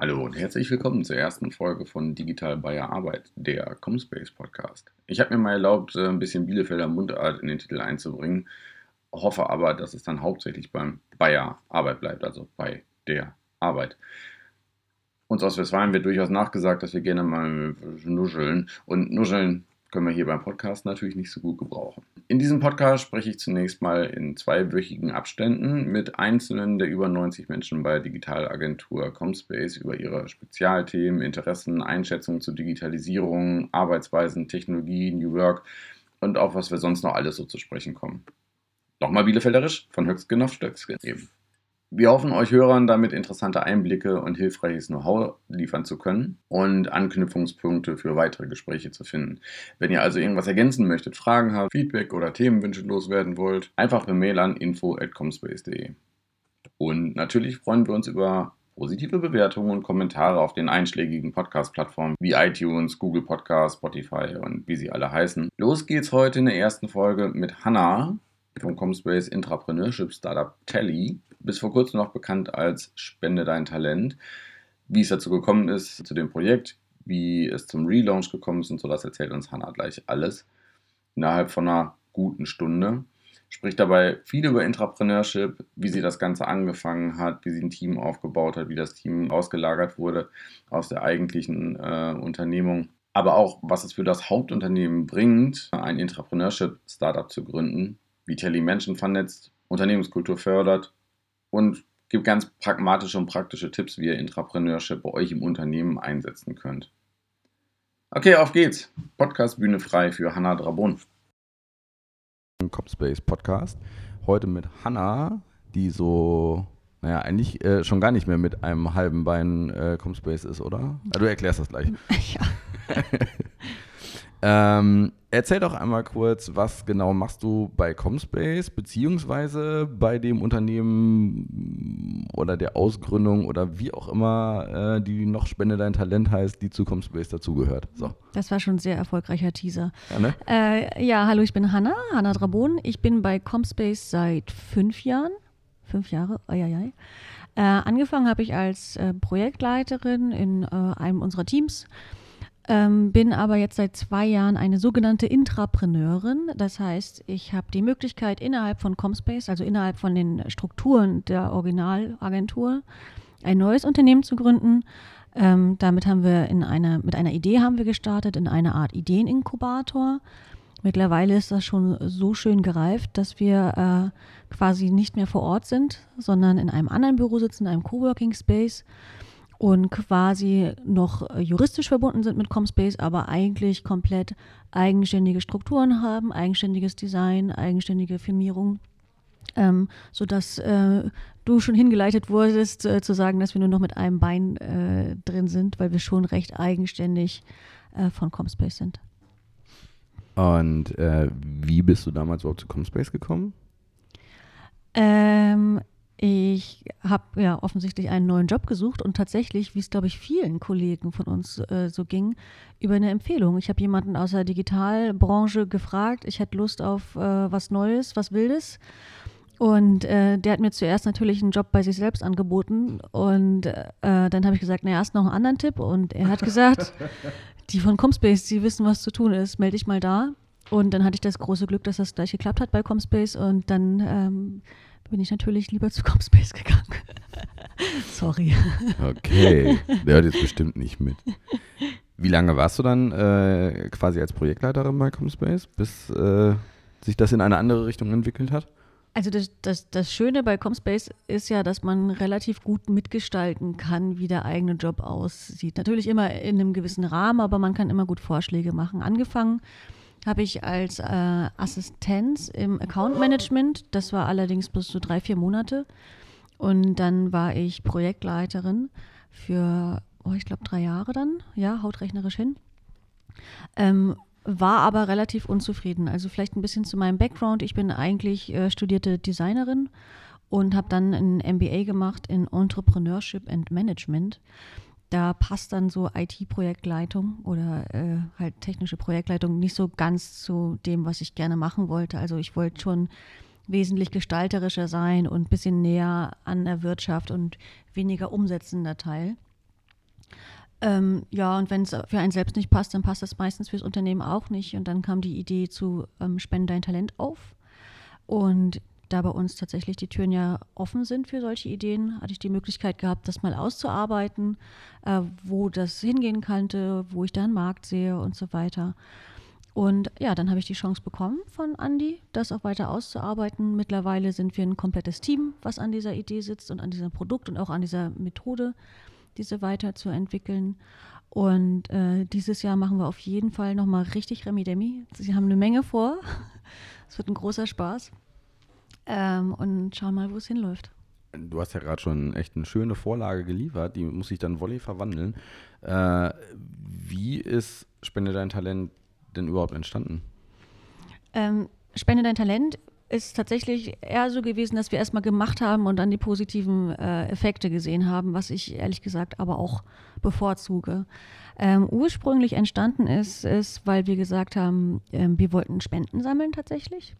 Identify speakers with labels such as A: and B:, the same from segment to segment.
A: Hallo und herzlich willkommen zur ersten Folge von Digital Bayer Arbeit, der Comspace Podcast. Ich habe mir mal erlaubt, äh, ein bisschen Bielefelder Mundart in den Titel einzubringen, hoffe aber, dass es dann hauptsächlich beim Bayer Arbeit bleibt, also bei der Arbeit. Uns aus Westfalen wird durchaus nachgesagt, dass wir gerne mal nuscheln und nuscheln können wir hier beim Podcast natürlich nicht so gut gebrauchen. In diesem Podcast spreche ich zunächst mal in zweiwöchigen Abständen mit einzelnen der über 90 Menschen bei Digitalagentur Comspace über ihre Spezialthemen, Interessen, Einschätzungen zur Digitalisierung, Arbeitsweisen, Technologie, New Work und auf was wir sonst noch alles so zu sprechen kommen. Nochmal Bielefelderisch von Höchstgen auf Stöcksgen eben. Wir hoffen, euch Hörern damit interessante Einblicke und hilfreiches Know-how liefern zu können und Anknüpfungspunkte für weitere Gespräche zu finden. Wenn ihr also irgendwas ergänzen möchtet, Fragen habt, Feedback oder Themenwünsche loswerden wollt, einfach per Mail an info.comspace.de. Und natürlich freuen wir uns über positive Bewertungen und Kommentare auf den einschlägigen Podcast-Plattformen wie iTunes, Google Podcasts, Spotify und wie sie alle heißen. Los geht's heute in der ersten Folge mit Hannah vom Comspace Intrapreneurship Startup Tally bis vor kurzem noch bekannt als Spende dein Talent. Wie es dazu gekommen ist, zu dem Projekt, wie es zum Relaunch gekommen ist und so, das erzählt uns Hannah gleich alles innerhalb von einer guten Stunde. Spricht dabei viel über Intrapreneurship, wie sie das Ganze angefangen hat, wie sie ein Team aufgebaut hat, wie das Team ausgelagert wurde aus der eigentlichen äh, Unternehmung. Aber auch, was es für das Hauptunternehmen bringt, ein Intrapreneurship-Startup zu gründen, wie Telly Menschen vernetzt, Unternehmenskultur fördert und gibt ganz pragmatische und praktische Tipps, wie ihr Intrapreneurship bei euch im Unternehmen einsetzen könnt. Okay, auf geht's. Podcast Bühne frei für Hanna Drabon.
B: Copspace Podcast. Heute mit Hanna, die so, naja, eigentlich äh, schon gar nicht mehr mit einem halben Bein äh, Comspace ist, oder? Also, du erklärst das gleich. Ja. Ähm, erzähl doch einmal kurz, was genau machst du bei Comspace, beziehungsweise bei dem Unternehmen oder der Ausgründung oder wie auch immer, äh, die noch Spende dein Talent heißt, die zu Comspace dazugehört. So.
C: Das war schon ein sehr erfolgreicher Teaser. Ja, ne? äh, ja, hallo, ich bin Hanna, Hanna Drabon. Ich bin bei Comspace seit fünf Jahren. Fünf Jahre, eieiei. Äh, angefangen habe ich als äh, Projektleiterin in äh, einem unserer Teams ähm, bin aber jetzt seit zwei Jahren eine sogenannte Intrapreneurin. Das heißt, ich habe die Möglichkeit, innerhalb von Comspace, also innerhalb von den Strukturen der Originalagentur, ein neues Unternehmen zu gründen. Ähm, damit haben wir in einer, mit einer Idee haben wir gestartet, in einer Art Ideeninkubator. Mittlerweile ist das schon so schön gereift, dass wir äh, quasi nicht mehr vor Ort sind, sondern in einem anderen Büro sitzen, in einem Coworking Space und quasi noch äh, juristisch verbunden sind mit Comspace, aber eigentlich komplett eigenständige Strukturen haben, eigenständiges Design, eigenständige Firmierung, ähm, sodass äh, du schon hingeleitet wurdest, äh, zu sagen, dass wir nur noch mit einem Bein äh, drin sind, weil wir schon recht eigenständig äh, von Comspace sind.
B: Und äh, wie bist du damals überhaupt zu Comspace gekommen?
C: Ähm, ich habe ja offensichtlich einen neuen Job gesucht und tatsächlich, wie es glaube ich vielen Kollegen von uns äh, so ging, über eine Empfehlung. Ich habe jemanden aus der Digitalbranche gefragt, ich hätte Lust auf äh, was Neues, was Wildes. Und äh, der hat mir zuerst natürlich einen Job bei sich selbst angeboten. Und äh, dann habe ich gesagt, na, erst noch einen anderen Tipp. Und er hat gesagt, die von Comspace, die wissen, was zu tun ist, melde dich mal da. Und dann hatte ich das große Glück, dass das gleich geklappt hat bei Comspace. Und dann ähm, bin ich natürlich lieber zu Comspace gegangen. Sorry.
B: Okay, der hört jetzt bestimmt nicht mit. Wie lange warst du dann äh, quasi als Projektleiterin bei Comspace, bis äh, sich das in eine andere Richtung entwickelt hat?
C: Also das, das, das Schöne bei Comspace ist ja, dass man relativ gut mitgestalten kann, wie der eigene Job aussieht. Natürlich immer in einem gewissen Rahmen, aber man kann immer gut Vorschläge machen. Angefangen habe ich als äh, Assistenz im Account Management. Das war allerdings bloß so drei, vier Monate. Und dann war ich Projektleiterin für, oh, ich glaube, drei Jahre dann. Ja, hautrechnerisch hin. Ähm, war aber relativ unzufrieden. Also vielleicht ein bisschen zu meinem Background. Ich bin eigentlich äh, studierte Designerin und habe dann ein MBA gemacht in Entrepreneurship and Management da passt dann so IT-Projektleitung oder äh, halt technische Projektleitung nicht so ganz zu dem, was ich gerne machen wollte. Also ich wollte schon wesentlich gestalterischer sein und ein bisschen näher an der Wirtschaft und weniger umsetzender Teil. Ähm, ja, und wenn es für einen selbst nicht passt, dann passt das meistens fürs Unternehmen auch nicht. Und dann kam die Idee zu ähm, Spende dein Talent auf. Und da bei uns tatsächlich die Türen ja offen sind für solche Ideen, hatte ich die Möglichkeit gehabt, das mal auszuarbeiten, äh, wo das hingehen könnte, wo ich da einen Markt sehe und so weiter. Und ja, dann habe ich die Chance bekommen von Andy, das auch weiter auszuarbeiten. Mittlerweile sind wir ein komplettes Team, was an dieser Idee sitzt und an diesem Produkt und auch an dieser Methode, diese weiterzuentwickeln. Und äh, dieses Jahr machen wir auf jeden Fall nochmal richtig Remi-Demi. Sie haben eine Menge vor. Es wird ein großer Spaß ähm, und schauen mal, wo es hinläuft.
B: Du hast ja gerade schon echt eine schöne Vorlage geliefert, die muss ich dann Volley verwandeln. Äh, wie ist Spende dein Talent denn überhaupt entstanden?
C: Ähm, Spende dein Talent ist tatsächlich eher so gewesen, dass wir erstmal gemacht haben und dann die positiven äh, Effekte gesehen haben, was ich ehrlich gesagt aber auch bevorzuge. Ähm, ursprünglich entstanden ist, ist, weil wir gesagt haben, äh, wir wollten Spenden sammeln tatsächlich.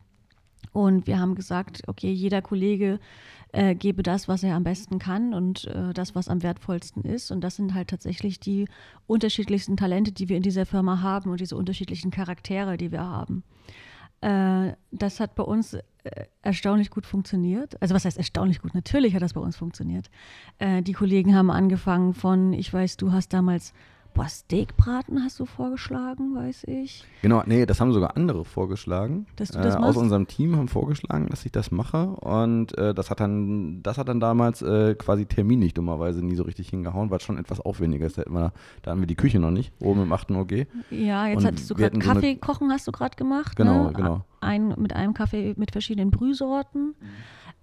C: Und wir haben gesagt, okay, jeder Kollege äh, gebe das, was er am besten kann und äh, das, was am wertvollsten ist. Und das sind halt tatsächlich die unterschiedlichsten Talente, die wir in dieser Firma haben und diese unterschiedlichen Charaktere, die wir haben. Äh, das hat bei uns äh, erstaunlich gut funktioniert. Also was heißt erstaunlich gut? Natürlich hat das bei uns funktioniert. Äh, die Kollegen haben angefangen von, ich weiß, du hast damals Boah, Steakbraten hast du vorgeschlagen, weiß ich.
B: Genau, nee, das haben sogar andere vorgeschlagen. Dass du das äh, Aus unserem Team haben vorgeschlagen, dass ich das mache. Und äh, das hat dann, das hat dann damals äh, quasi terminlich dummerweise nie so richtig hingehauen, weil es schon etwas aufwendiger ist. Da, wir, da haben wir die Küche noch nicht, oben im 8. OG.
C: Ja, jetzt und hattest du gerade Kaffee so kochen, hast du gerade gemacht.
B: Genau,
C: ne?
B: genau.
C: Ein, mit einem Kaffee mit verschiedenen Brühsorten. Mhm.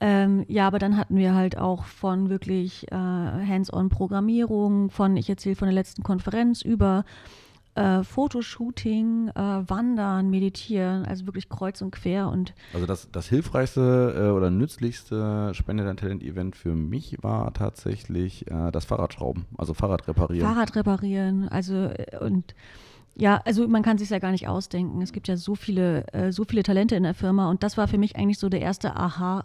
C: Ähm, ja, aber dann hatten wir halt auch von wirklich äh, Hands-on-Programmierung, von, ich erzähle von der letzten Konferenz über äh, Fotoshooting, äh, Wandern, Meditieren, also wirklich kreuz und quer und
B: Also das, das hilfreichste äh, oder nützlichste Spende dein Talent-Event für mich war tatsächlich äh, das Fahrradschrauben, also Fahrrad reparieren.
C: Fahrrad reparieren, also äh, und ja, also man kann sich ja gar nicht ausdenken. Es gibt ja so viele, äh, so viele Talente in der Firma und das war für mich eigentlich so der erste Aha,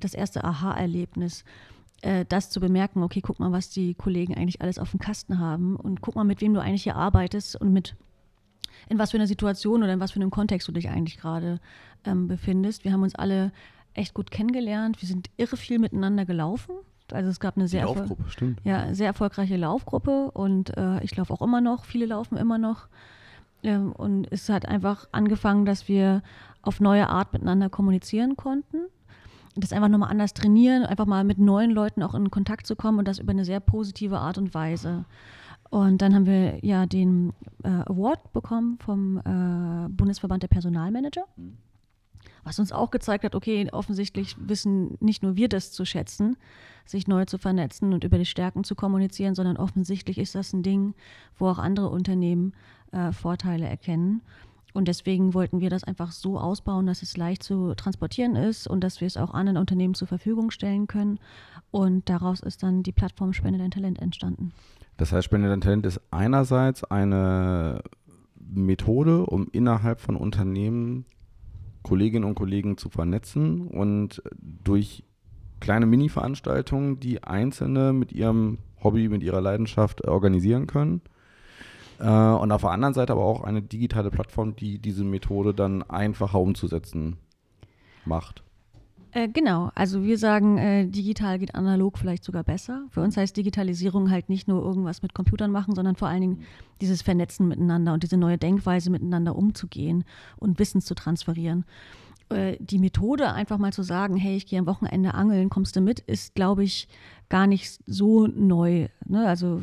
C: das erste Aha-Erlebnis, äh, das zu bemerken, okay, guck mal, was die Kollegen eigentlich alles auf dem Kasten haben und guck mal, mit wem du eigentlich hier arbeitest und mit in was für einer Situation oder in was für einem Kontext du dich eigentlich gerade ähm, befindest. Wir haben uns alle echt gut kennengelernt. Wir sind irre viel miteinander gelaufen. Also es gab eine sehr,
B: Laufgruppe, stimmt.
C: Ja, sehr erfolgreiche Laufgruppe und äh, ich laufe auch immer noch, viele laufen immer noch. Ähm, und es hat einfach angefangen, dass wir auf neue Art miteinander kommunizieren konnten. Das einfach nochmal anders trainieren, einfach mal mit neuen Leuten auch in Kontakt zu kommen und das über eine sehr positive Art und Weise. Und dann haben wir ja den äh, Award bekommen vom äh, Bundesverband der Personalmanager. Was uns auch gezeigt hat, okay, offensichtlich wissen nicht nur wir das zu schätzen, sich neu zu vernetzen und über die Stärken zu kommunizieren, sondern offensichtlich ist das ein Ding, wo auch andere Unternehmen äh, Vorteile erkennen. Und deswegen wollten wir das einfach so ausbauen, dass es leicht zu transportieren ist und dass wir es auch anderen Unternehmen zur Verfügung stellen können. Und daraus ist dann die Plattform Spende dein Talent entstanden.
B: Das heißt, Spende dein Talent ist einerseits eine Methode, um innerhalb von Unternehmen Kolleginnen und Kollegen zu vernetzen und durch kleine Mini-Veranstaltungen, die Einzelne mit ihrem Hobby, mit ihrer Leidenschaft organisieren können. Äh, und auf der anderen Seite aber auch eine digitale Plattform, die diese Methode dann einfacher umzusetzen macht.
C: Äh, genau, also wir sagen, äh, digital geht analog vielleicht sogar besser. Für uns heißt Digitalisierung halt nicht nur irgendwas mit Computern machen, sondern vor allen Dingen dieses Vernetzen miteinander und diese neue Denkweise miteinander umzugehen und Wissen zu transferieren. Äh, die Methode, einfach mal zu sagen, hey, ich gehe am Wochenende angeln, kommst du mit, ist, glaube ich, gar nicht so neu. Ne? Also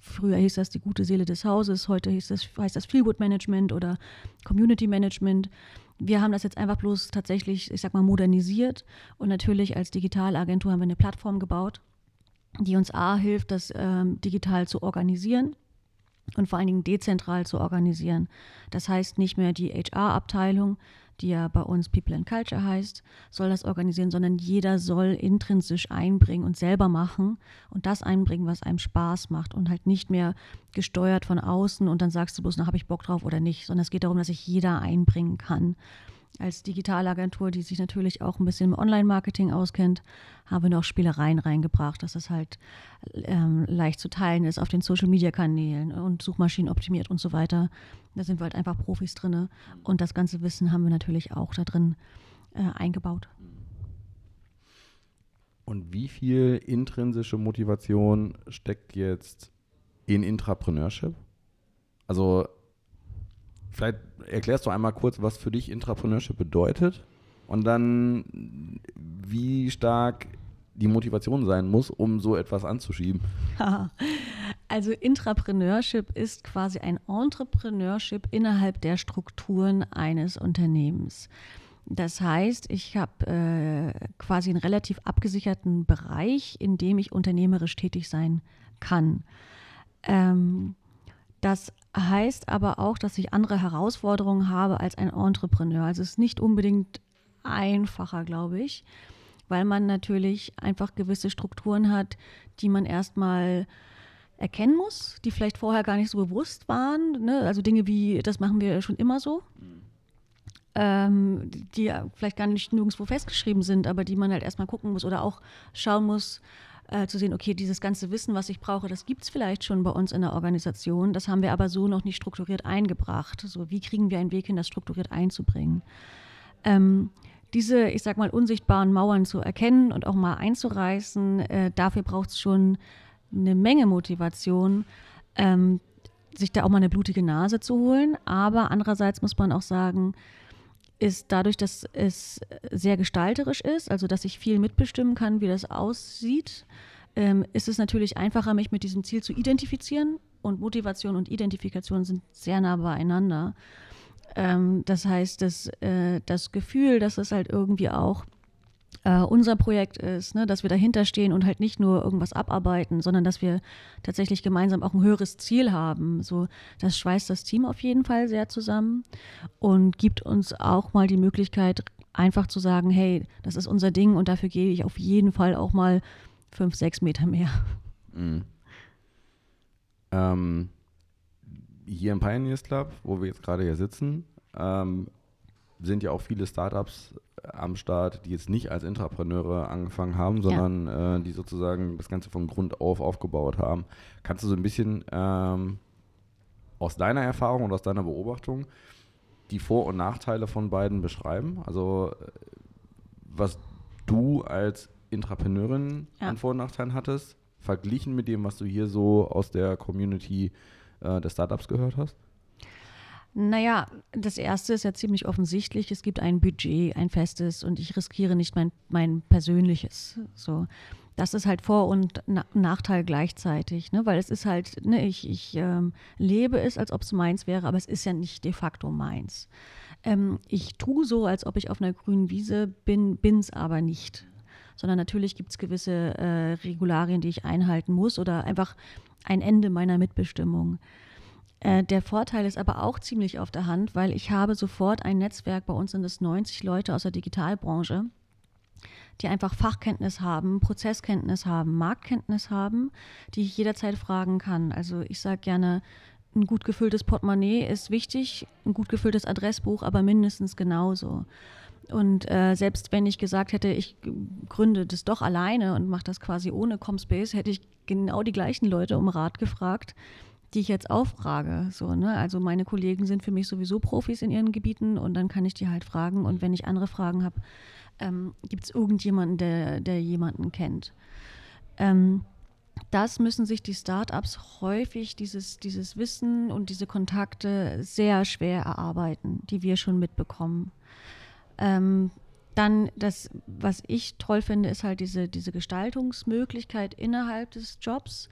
C: früher hieß das die gute Seele des Hauses, heute hieß das, heißt das Feelgood Management oder Community Management. Wir haben das jetzt einfach bloß tatsächlich, ich sag mal, modernisiert und natürlich als Digitalagentur haben wir eine Plattform gebaut, die uns A hilft, das ähm, digital zu organisieren und vor allen Dingen dezentral zu organisieren. Das heißt nicht mehr die HR-Abteilung, die ja bei uns People and Culture heißt, soll das organisieren, sondern jeder soll intrinsisch einbringen und selber machen und das einbringen, was einem Spaß macht und halt nicht mehr gesteuert von außen und dann sagst du bloß, na, habe ich Bock drauf oder nicht, sondern es geht darum, dass sich jeder einbringen kann. Als Digitalagentur, die sich natürlich auch ein bisschen im Online-Marketing auskennt, haben wir noch Spielereien reingebracht, dass es halt ähm, leicht zu teilen ist auf den Social-Media-Kanälen und Suchmaschinen optimiert und so weiter. Da sind wir halt einfach Profis drin. Und das ganze Wissen haben wir natürlich auch da drin äh, eingebaut.
B: Und wie viel intrinsische Motivation steckt jetzt in Intrapreneurship? Also vielleicht erklärst du einmal kurz, was für dich Intrapreneurship bedeutet und dann wie stark die Motivation sein muss, um so etwas anzuschieben.
C: Also Intrapreneurship ist quasi ein Entrepreneurship innerhalb der Strukturen eines Unternehmens. Das heißt, ich habe äh, quasi einen relativ abgesicherten Bereich, in dem ich unternehmerisch tätig sein kann. Ähm, das heißt aber auch, dass ich andere Herausforderungen habe als ein Entrepreneur. Also es ist nicht unbedingt einfacher, glaube ich, weil man natürlich einfach gewisse Strukturen hat, die man erstmal erkennen muss, die vielleicht vorher gar nicht so bewusst waren. Ne? Also Dinge wie, das machen wir schon immer so. Ähm, die vielleicht gar nicht nirgendwo festgeschrieben sind, aber die man halt erstmal gucken muss oder auch schauen muss, äh, zu sehen, okay, dieses ganze Wissen, was ich brauche, das gibt es vielleicht schon bei uns in der Organisation. Das haben wir aber so noch nicht strukturiert eingebracht. So, wie kriegen wir einen Weg hin, das strukturiert einzubringen? Ähm, diese, ich sag mal, unsichtbaren Mauern zu erkennen und auch mal einzureißen, äh, dafür braucht es schon eine Menge Motivation, ähm, sich da auch mal eine blutige Nase zu holen. Aber andererseits muss man auch sagen, ist dadurch, dass es sehr gestalterisch ist, also dass ich viel mitbestimmen kann, wie das aussieht, ähm, ist es natürlich einfacher, mich mit diesem Ziel zu identifizieren. Und Motivation und Identifikation sind sehr nah beieinander. Ähm, das heißt, dass, äh, das Gefühl, dass es halt irgendwie auch äh, unser Projekt ist, ne, dass wir dahinter stehen und halt nicht nur irgendwas abarbeiten, sondern dass wir tatsächlich gemeinsam auch ein höheres Ziel haben. So, das schweißt das Team auf jeden Fall sehr zusammen und gibt uns auch mal die Möglichkeit, einfach zu sagen, hey, das ist unser Ding und dafür gehe ich auf jeden Fall auch mal fünf, sechs Meter mehr. Mhm.
B: Ähm, hier im Pioneers Club, wo wir jetzt gerade hier sitzen, ähm, sind ja auch viele Startups am Start, die jetzt nicht als Intrapreneure angefangen haben, sondern ja. äh, die sozusagen das Ganze von Grund auf aufgebaut haben. Kannst du so ein bisschen ähm, aus deiner Erfahrung und aus deiner Beobachtung die Vor- und Nachteile von beiden beschreiben? Also äh, was du als Intrapreneurin ja. an Vor- und Nachteilen hattest, verglichen mit dem, was du hier so aus der Community äh, der Startups gehört hast?
C: Naja, das erste ist ja ziemlich offensichtlich. Es gibt ein Budget, ein festes und ich riskiere nicht mein, mein persönliches. So. Das ist halt Vor- und Na Nachteil gleichzeitig, ne? weil es ist halt, ne, ich, ich ähm, lebe es, als ob es meins wäre, aber es ist ja nicht de facto meins. Ähm, ich tue so, als ob ich auf einer grünen Wiese bin, bin es aber nicht. Sondern natürlich gibt es gewisse äh, Regularien, die ich einhalten muss oder einfach ein Ende meiner Mitbestimmung. Äh, der Vorteil ist aber auch ziemlich auf der Hand, weil ich habe sofort ein Netzwerk, bei uns sind es 90 Leute aus der Digitalbranche, die einfach Fachkenntnis haben, Prozesskenntnis haben, Marktkenntnis haben, die ich jederzeit fragen kann. Also ich sage gerne, ein gut gefülltes Portemonnaie ist wichtig, ein gut gefülltes Adressbuch aber mindestens genauso. Und äh, selbst wenn ich gesagt hätte, ich gründe das doch alleine und mache das quasi ohne Comspace, hätte ich genau die gleichen Leute um Rat gefragt, die ich jetzt auffrage. So, ne? Also meine Kollegen sind für mich sowieso Profis in ihren Gebieten und dann kann ich die halt fragen. Und wenn ich andere Fragen habe, ähm, gibt es irgendjemanden, der, der jemanden kennt. Ähm, das müssen sich die Startups häufig, dieses, dieses Wissen und diese Kontakte sehr schwer erarbeiten, die wir schon mitbekommen. Ähm, dann das, was ich toll finde, ist halt diese, diese Gestaltungsmöglichkeit innerhalb des Jobs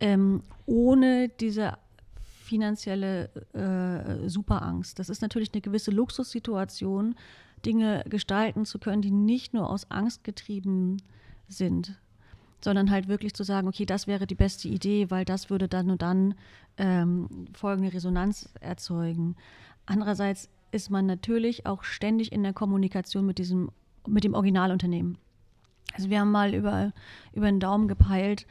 C: ähm, ohne diese finanzielle äh, Superangst. Das ist natürlich eine gewisse Luxussituation, Dinge gestalten zu können, die nicht nur aus Angst getrieben sind, sondern halt wirklich zu sagen, okay, das wäre die beste Idee, weil das würde dann und dann ähm, folgende Resonanz erzeugen. Andererseits ist man natürlich auch ständig in der Kommunikation mit diesem, mit dem Originalunternehmen. Also wir haben mal über, über den Daumen gepeilt,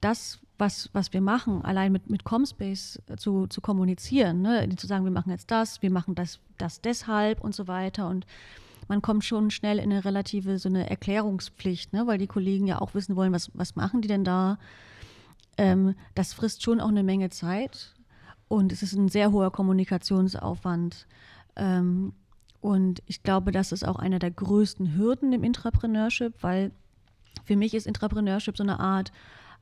C: das, was, was wir machen, allein mit, mit Comspace zu, zu kommunizieren, ne? zu sagen, wir machen jetzt das, wir machen das, das deshalb und so weiter. Und man kommt schon schnell in eine relative, so eine Erklärungspflicht, ne? weil die Kollegen ja auch wissen wollen, was, was machen die denn da. Ähm, das frisst schon auch eine Menge Zeit und es ist ein sehr hoher Kommunikationsaufwand. Ähm, und ich glaube, das ist auch einer der größten Hürden im Intrapreneurship, weil für mich ist Intrapreneurship so eine Art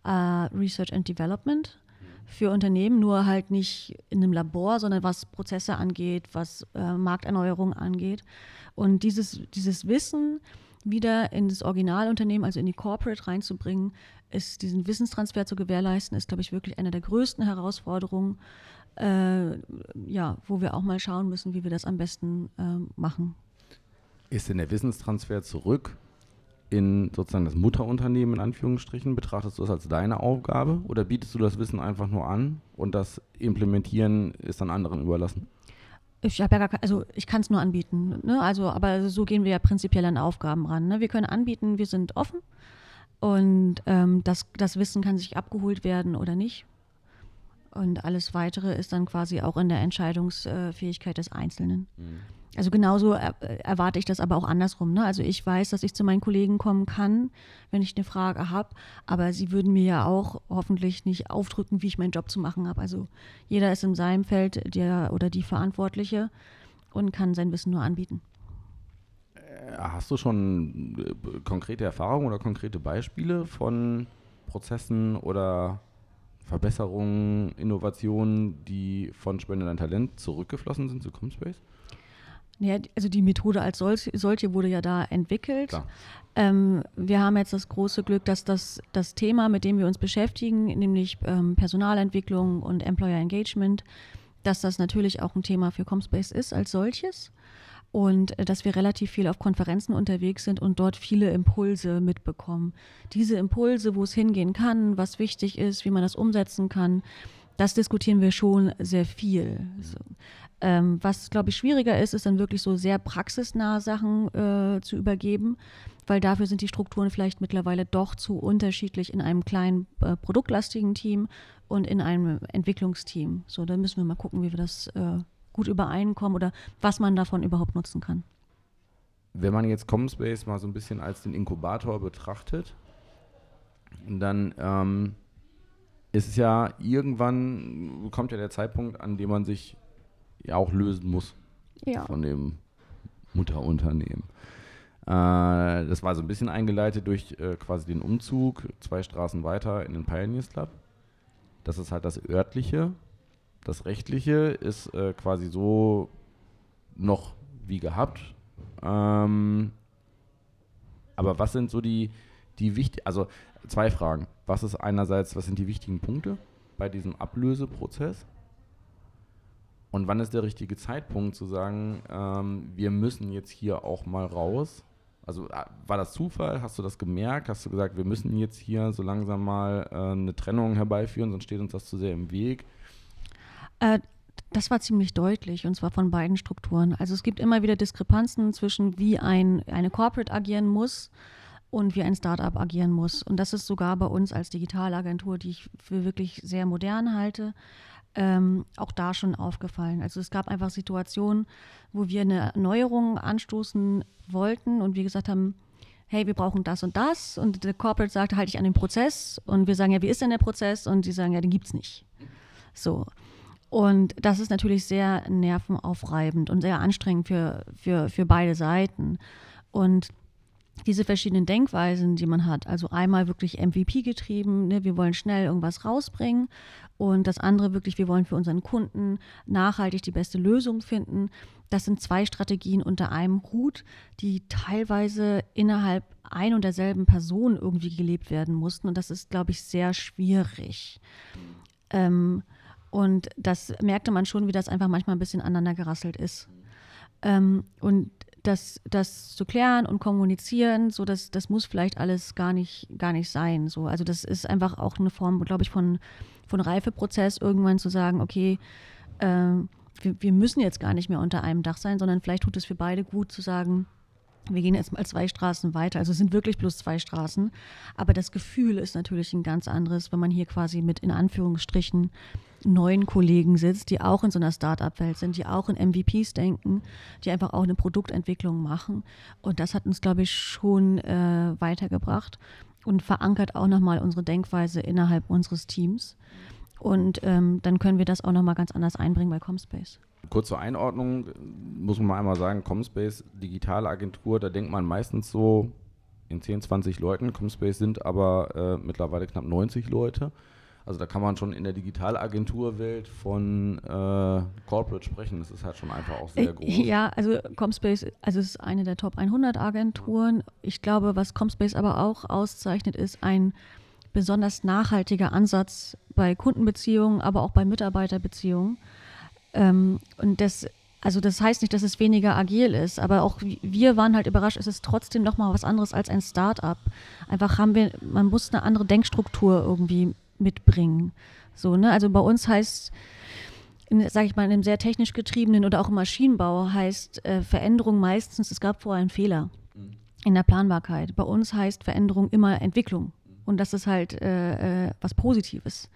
C: äh, Research and Development für Unternehmen, nur halt nicht in einem Labor, sondern was Prozesse angeht, was äh, Markterneuerung angeht. Und dieses, dieses Wissen wieder in das Originalunternehmen, also in die Corporate reinzubringen, ist diesen Wissenstransfer zu gewährleisten, ist, glaube ich, wirklich eine der größten Herausforderungen, äh, ja, wo wir auch mal schauen müssen, wie wir das am besten äh, machen.
B: Ist denn der Wissenstransfer zurück in sozusagen das Mutterunternehmen in Anführungsstrichen? Betrachtest du das als deine Aufgabe oder bietest du das Wissen einfach nur an und das Implementieren ist dann anderen überlassen?
C: Ich habe ja gar also ich kann es nur anbieten. Ne? Also, aber so gehen wir ja prinzipiell an Aufgaben ran. Ne? Wir können anbieten, wir sind offen und ähm, das, das Wissen kann sich abgeholt werden oder nicht. Und alles weitere ist dann quasi auch in der Entscheidungsfähigkeit des Einzelnen. Mhm. Also genauso erwarte ich das aber auch andersrum. Ne? Also ich weiß, dass ich zu meinen Kollegen kommen kann, wenn ich eine Frage habe, aber sie würden mir ja auch hoffentlich nicht aufdrücken, wie ich meinen Job zu machen habe. Also jeder ist in seinem Feld der oder die Verantwortliche und kann sein Wissen nur anbieten.
B: Äh, hast du schon äh, konkrete Erfahrungen oder konkrete Beispiele von Prozessen oder Verbesserungen, Innovationen, die von Spende dein Talent zurückgeflossen sind zu Comspace?
C: Ja, also die Methode als solch, solche wurde ja da entwickelt. Ähm, wir haben jetzt das große Glück, dass das, das Thema, mit dem wir uns beschäftigen, nämlich ähm, Personalentwicklung und Employer Engagement, dass das natürlich auch ein Thema für Comspace ist als solches und äh, dass wir relativ viel auf Konferenzen unterwegs sind und dort viele Impulse mitbekommen. Diese Impulse, wo es hingehen kann, was wichtig ist, wie man das umsetzen kann, das diskutieren wir schon sehr viel. So. Ähm, was, glaube ich, schwieriger ist, ist dann wirklich so sehr praxisnahe Sachen äh, zu übergeben, weil dafür sind die Strukturen vielleicht mittlerweile doch zu unterschiedlich in einem kleinen äh, produktlastigen Team und in einem Entwicklungsteam. So, da müssen wir mal gucken, wie wir das äh, gut übereinkommen oder was man davon überhaupt nutzen kann.
B: Wenn man jetzt ComSpace mal so ein bisschen als den Inkubator betrachtet, dann ähm, ist es ja irgendwann kommt ja der Zeitpunkt, an dem man sich ja auch lösen muss ja. von dem Mutterunternehmen. Äh, das war so ein bisschen eingeleitet durch äh, quasi den Umzug zwei Straßen weiter in den Pioneers Club. Das ist halt das örtliche. Das rechtliche ist äh, quasi so noch wie gehabt. Ähm, aber was sind so die, die wichtigen, also zwei Fragen. Was ist einerseits, was sind die wichtigen Punkte bei diesem Ablöseprozess? Und wann ist der richtige Zeitpunkt zu sagen, ähm, wir müssen jetzt hier auch mal raus? Also äh, war das Zufall? Hast du das gemerkt? Hast du gesagt, wir müssen jetzt hier so langsam mal äh, eine Trennung herbeiführen, sonst steht uns das zu sehr im Weg?
C: Äh, das war ziemlich deutlich und zwar von beiden Strukturen. Also es gibt immer wieder Diskrepanzen zwischen, wie ein, eine Corporate agieren muss und wie ein Startup agieren muss. Und das ist sogar bei uns als Digitalagentur, die ich für wirklich sehr modern halte, ähm, auch da schon aufgefallen. Also es gab einfach Situationen, wo wir eine Neuerung anstoßen wollten und wir gesagt haben, hey, wir brauchen das und das. Und der Corporate sagt, halte ich an den Prozess. Und wir sagen, ja, wie ist denn der Prozess? Und die sagen, ja, den gibt es nicht. So. Und das ist natürlich sehr nervenaufreibend und sehr anstrengend für, für, für beide Seiten. Und diese verschiedenen Denkweisen, die man hat, also einmal wirklich MVP getrieben, ne, wir wollen schnell irgendwas rausbringen und das andere wirklich, wir wollen für unseren Kunden nachhaltig die beste Lösung finden. Das sind zwei Strategien unter einem Hut, die teilweise innerhalb ein und derselben Person irgendwie gelebt werden mussten und das ist, glaube ich, sehr schwierig. Ähm, und das merkte man schon, wie das einfach manchmal ein bisschen aneinander gerasselt ist. Ähm, und das, das zu klären und kommunizieren, so das, das muss vielleicht alles gar nicht, gar nicht sein. So. Also das ist einfach auch eine Form, glaube ich, von, von Reifeprozess, irgendwann zu sagen, okay, äh, wir, wir müssen jetzt gar nicht mehr unter einem Dach sein, sondern vielleicht tut es für beide gut zu sagen, Wir gehen jetzt mal zwei Straßen weiter, also sind wirklich bloß zwei Straßen. Aber das Gefühl ist natürlich ein ganz anderes, wenn man hier quasi mit in Anführungsstrichen neuen Kollegen sitzt, die auch in so einer Start-up-Welt sind, die auch in MVPs denken, die einfach auch eine Produktentwicklung machen. Und das hat uns, glaube ich, schon äh, weitergebracht und verankert auch nochmal unsere Denkweise innerhalb unseres Teams. Und ähm, dann können wir das auch nochmal ganz anders einbringen bei Comspace.
B: Kurze Einordnung, muss man mal einmal sagen, Comspace, digitale Agentur, da denkt man meistens so in 10, 20 Leuten. Comspace sind aber äh, mittlerweile knapp 90 Leute. Also da kann man schon in der Digitalagenturwelt von äh, Corporate sprechen. Das ist halt schon einfach auch sehr äh, groß.
C: Ja, also Comspace, also es ist eine der Top 100 Agenturen. Ich glaube, was Comspace aber auch auszeichnet, ist ein besonders nachhaltiger Ansatz bei Kundenbeziehungen, aber auch bei Mitarbeiterbeziehungen. Ähm, und das also das heißt nicht, dass es weniger agil ist, aber auch wir waren halt überrascht, es ist trotzdem noch mal was anderes als ein Start-up. Einfach haben wir, man muss eine andere Denkstruktur irgendwie mitbringen. So, ne? Also bei uns heißt, sage ich mal, in einem sehr technisch getriebenen oder auch im Maschinenbau heißt äh, Veränderung meistens, es gab vorher einen Fehler mhm. in der Planbarkeit. Bei uns heißt Veränderung immer Entwicklung. Und das ist halt äh, äh, was Positives.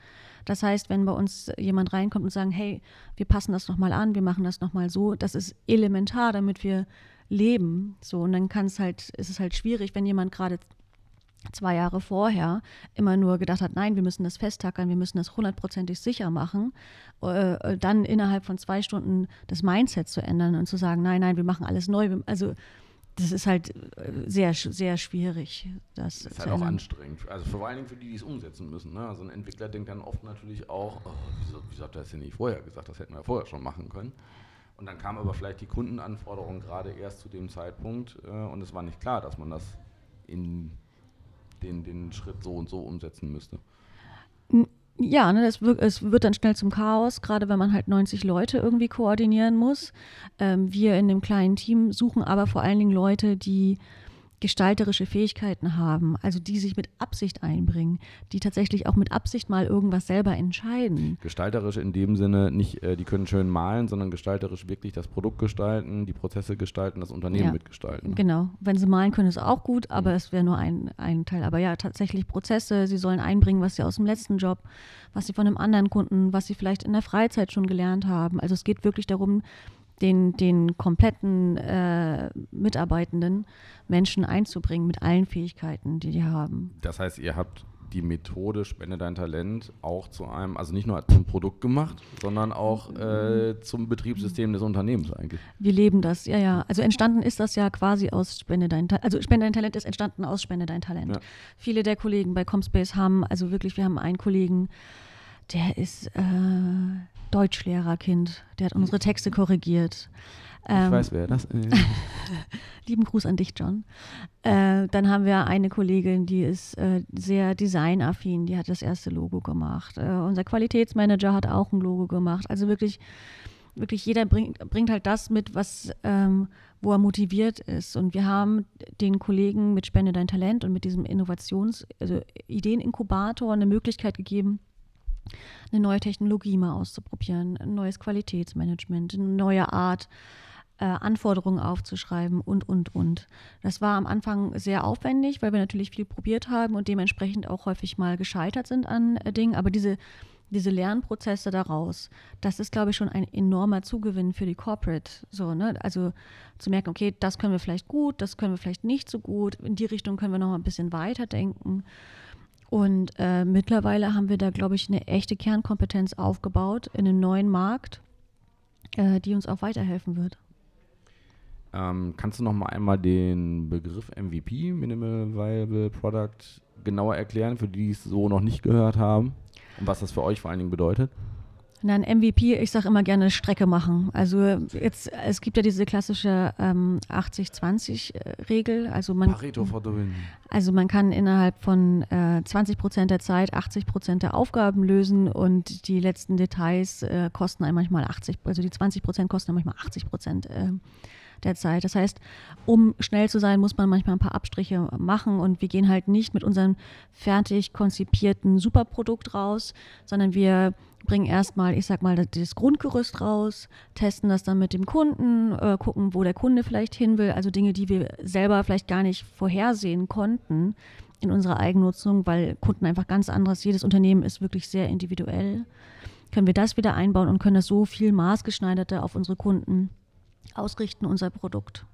C: Das heißt, wenn bei uns jemand reinkommt und sagen, hey, wir passen das nochmal an, wir machen das nochmal so, das ist elementar, damit wir leben. So, und dann kann es halt, ist es halt schwierig, wenn jemand gerade zwei Jahre vorher immer nur gedacht hat, nein, wir müssen das festtackern, wir müssen das hundertprozentig sicher machen, äh, äh, dann innerhalb von zwei Stunden das Mindset zu ändern und zu sagen, nein, nein, wir machen alles neu. Also das ist halt äh, sehr, sehr schwierig. Das,
B: das ist halt auch anstrengend. Also vor allen Dingen für die, die es umsetzen müssen. Ne? Also ein Entwickler denkt dann oft natürlich auch, oh, wieso, wieso habt ihr das denn nicht vorher gesagt? Das hätten wir vorher schon machen können. Und dann kam aber vielleicht die Kundenanforderung gerade erst zu dem Zeitpunkt äh, und es war nicht klar, dass man das in den, den Schritt so und so umsetzen müsste.
C: Ja, ne, das es wird dann schnell zum Chaos, gerade wenn man halt 90 Leute irgendwie koordinieren muss. Ähm, wir in dem kleinen Team suchen aber vor allen Dingen Leute, die gestalterische Fähigkeiten haben, also die sich mit Absicht einbringen, die tatsächlich auch mit Absicht mal irgendwas selber entscheiden.
B: Gestalterisch in dem Sinne nicht, äh, die können schön malen, sondern gestalterisch wirklich das Produkt gestalten, die Prozesse gestalten, das Unternehmen ja, mitgestalten.
C: Genau, wenn sie malen können, ist auch gut, aber mhm. es wäre nur ein, ein Teil. Aber ja, tatsächlich Prozesse, sie sollen einbringen, was sie aus dem letzten Job, was sie von einem anderen Kunden, was sie vielleicht in der Freizeit schon gelernt haben. Also es geht wirklich darum, den, den kompletten äh, Mitarbeitenden Menschen einzubringen mit allen Fähigkeiten, die die haben.
B: Das heißt, ihr habt die Methode Spende dein Talent auch zu einem, also nicht nur zum Produkt gemacht, sondern auch äh, zum Betriebssystem des Unternehmens eigentlich.
C: Wir leben das, ja, ja. Also entstanden ist das ja quasi aus Spende dein Talent. Also Spende dein Talent ist entstanden aus Spende dein Talent. Ja. Viele der Kollegen bei Comspace haben, also wirklich, wir haben einen Kollegen, der ist äh, Deutschlehrerkind, der hat unsere Texte korrigiert.
B: Ich ähm, weiß, wer das ist.
C: lieben Gruß an dich, John. Äh, dann haben wir eine Kollegin, die ist äh, sehr designaffin, die hat das erste Logo gemacht. Äh, unser Qualitätsmanager hat auch ein Logo gemacht. Also wirklich, wirklich jeder bringt, bringt halt das mit, was, ähm, wo er motiviert ist. Und wir haben den Kollegen mit Spende dein Talent und mit diesem Innovations-, also Ideeninkubator eine Möglichkeit gegeben, eine neue Technologie mal auszuprobieren, ein neues Qualitätsmanagement, eine neue Art, äh, Anforderungen aufzuschreiben und, und, und. Das war am Anfang sehr aufwendig, weil wir natürlich viel probiert haben und dementsprechend auch häufig mal gescheitert sind an äh, Dingen. Aber diese, diese Lernprozesse daraus, das ist, glaube ich, schon ein enormer Zugewinn für die Corporate. So, ne? Also zu merken, okay, das können wir vielleicht gut, das können wir vielleicht nicht so gut, in die Richtung können wir noch mal ein bisschen weiter denken. Und äh, mittlerweile haben wir da, glaube ich, eine echte Kernkompetenz aufgebaut in einem neuen Markt, äh, die uns auch weiterhelfen wird.
B: Ähm, kannst du noch mal einmal den Begriff MVP, Minimal Viable Product, genauer erklären, für die, die es so noch nicht gehört haben und was das für euch vor allen Dingen bedeutet?
C: Nein, MVP, ich sage immer gerne Strecke machen. Also jetzt, es gibt ja diese klassische ähm, 80-20-Regel. Also man, Pareto Also man kann innerhalb von äh, 20 Prozent der Zeit 80 Prozent der Aufgaben lösen und die letzten Details äh, kosten einem manchmal 80, also die 20 Prozent kosten manchmal 80 Prozent. Äh, der Zeit. Das heißt, um schnell zu sein, muss man manchmal ein paar Abstriche machen und wir gehen halt nicht mit unserem fertig konzipierten Superprodukt raus, sondern wir bringen erstmal, ich sag mal, das Grundgerüst raus, testen das dann mit dem Kunden, äh, gucken, wo der Kunde vielleicht hin will, also Dinge, die wir selber vielleicht gar nicht vorhersehen konnten in unserer Eigennutzung, weil Kunden einfach ganz anderes, jedes Unternehmen ist wirklich sehr individuell. Können wir das wieder einbauen und können das so viel maßgeschneiderter auf unsere Kunden ausrichten, unser Produkt.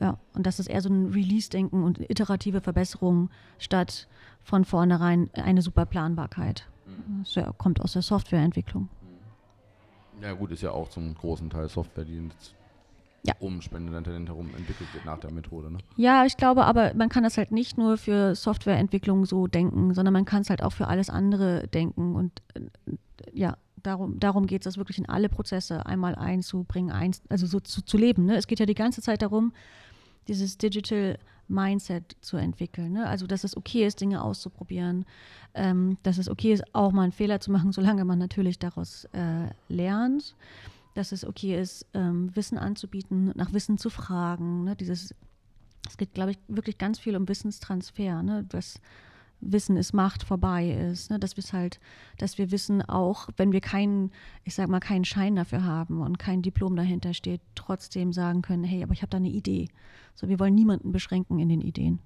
C: Ja, und das ist eher so ein Release-Denken und iterative Verbesserung statt von vornherein eine super Planbarkeit. Das ja, kommt aus der Softwareentwicklung.
B: Ja, gut, ist ja auch zum großen Teil Software, die jetzt ja. um Spendentalent herum entwickelt wird nach der Methode. Ne?
C: Ja, ich glaube aber, man kann das halt nicht nur für Softwareentwicklung so denken, sondern man kann es halt auch für alles andere denken. Und äh, ja, darum, darum geht es, das wirklich in alle Prozesse einmal einzubringen, eins, also so zu, zu leben. Ne? Es geht ja die ganze Zeit darum, dieses Digital Mindset zu entwickeln. Ne? Also, dass es okay ist, Dinge auszuprobieren, ähm, dass es okay ist, auch mal einen Fehler zu machen, solange man natürlich daraus äh, lernt, dass es okay ist, ähm, Wissen anzubieten, nach Wissen zu fragen. Ne? Dieses, es geht, glaube ich, wirklich ganz viel um Wissenstransfer. Ne? Das, Wissen ist Macht vorbei ist, ne? dass wir halt, dass wir wissen auch, wenn wir keinen, ich sag mal, keinen Schein dafür haben und kein Diplom dahinter steht, trotzdem sagen können, hey, aber ich habe da eine Idee. So, wir wollen niemanden beschränken in den Ideen.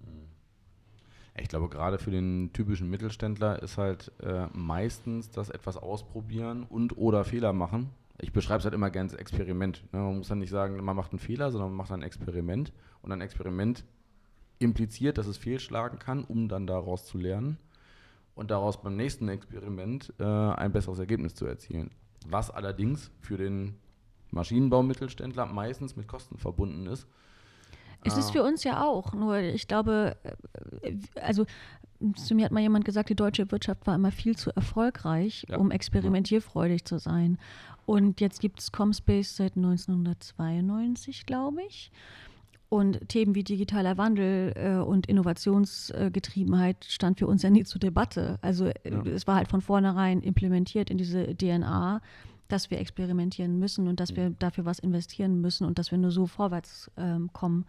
B: Ich glaube, gerade für den typischen Mittelständler ist halt äh, meistens das etwas ausprobieren und oder Fehler machen. Ich beschreibe es halt immer gerne als Experiment. Ne? Man muss dann nicht sagen, man macht einen Fehler, sondern man macht ein Experiment. Und ein Experiment impliziert, dass es fehlschlagen kann, um dann daraus zu lernen und daraus beim nächsten Experiment äh, ein besseres Ergebnis zu erzielen. Was allerdings für den Maschinenbaumittelständler meistens mit Kosten verbunden ist.
C: Ist es ah. für uns ja auch, nur ich glaube, äh, also zu mir hat mal jemand gesagt, die deutsche Wirtschaft war immer viel zu erfolgreich, ja. um experimentierfreudig zu sein. Und jetzt gibt es Comspace seit 1992, glaube ich. Und Themen wie digitaler Wandel äh, und Innovationsgetriebenheit stand für uns ja nie zur Debatte. Also ja. es war halt von vornherein implementiert in diese DNA, dass wir experimentieren müssen und dass wir dafür was investieren müssen und dass wir nur so vorwärts ähm, kommen.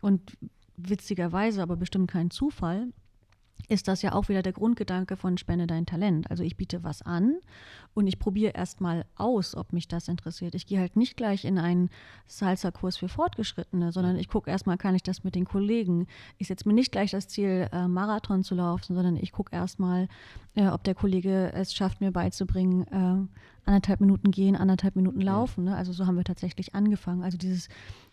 C: Und witzigerweise, aber bestimmt kein Zufall, ist das ja auch wieder der Grundgedanke von Spende dein Talent. Also ich biete was an und ich probiere erstmal aus, ob mich das interessiert. Ich gehe halt nicht gleich in einen Salsa-Kurs für Fortgeschrittene, sondern ich gucke erstmal, kann ich das mit den Kollegen. Ich setze mir nicht gleich das Ziel, äh, Marathon zu laufen, sondern ich gucke erstmal, äh, ob der Kollege es schafft, mir beizubringen, äh, anderthalb Minuten gehen, anderthalb Minuten laufen. Ne? Also so haben wir tatsächlich angefangen. Also dieses,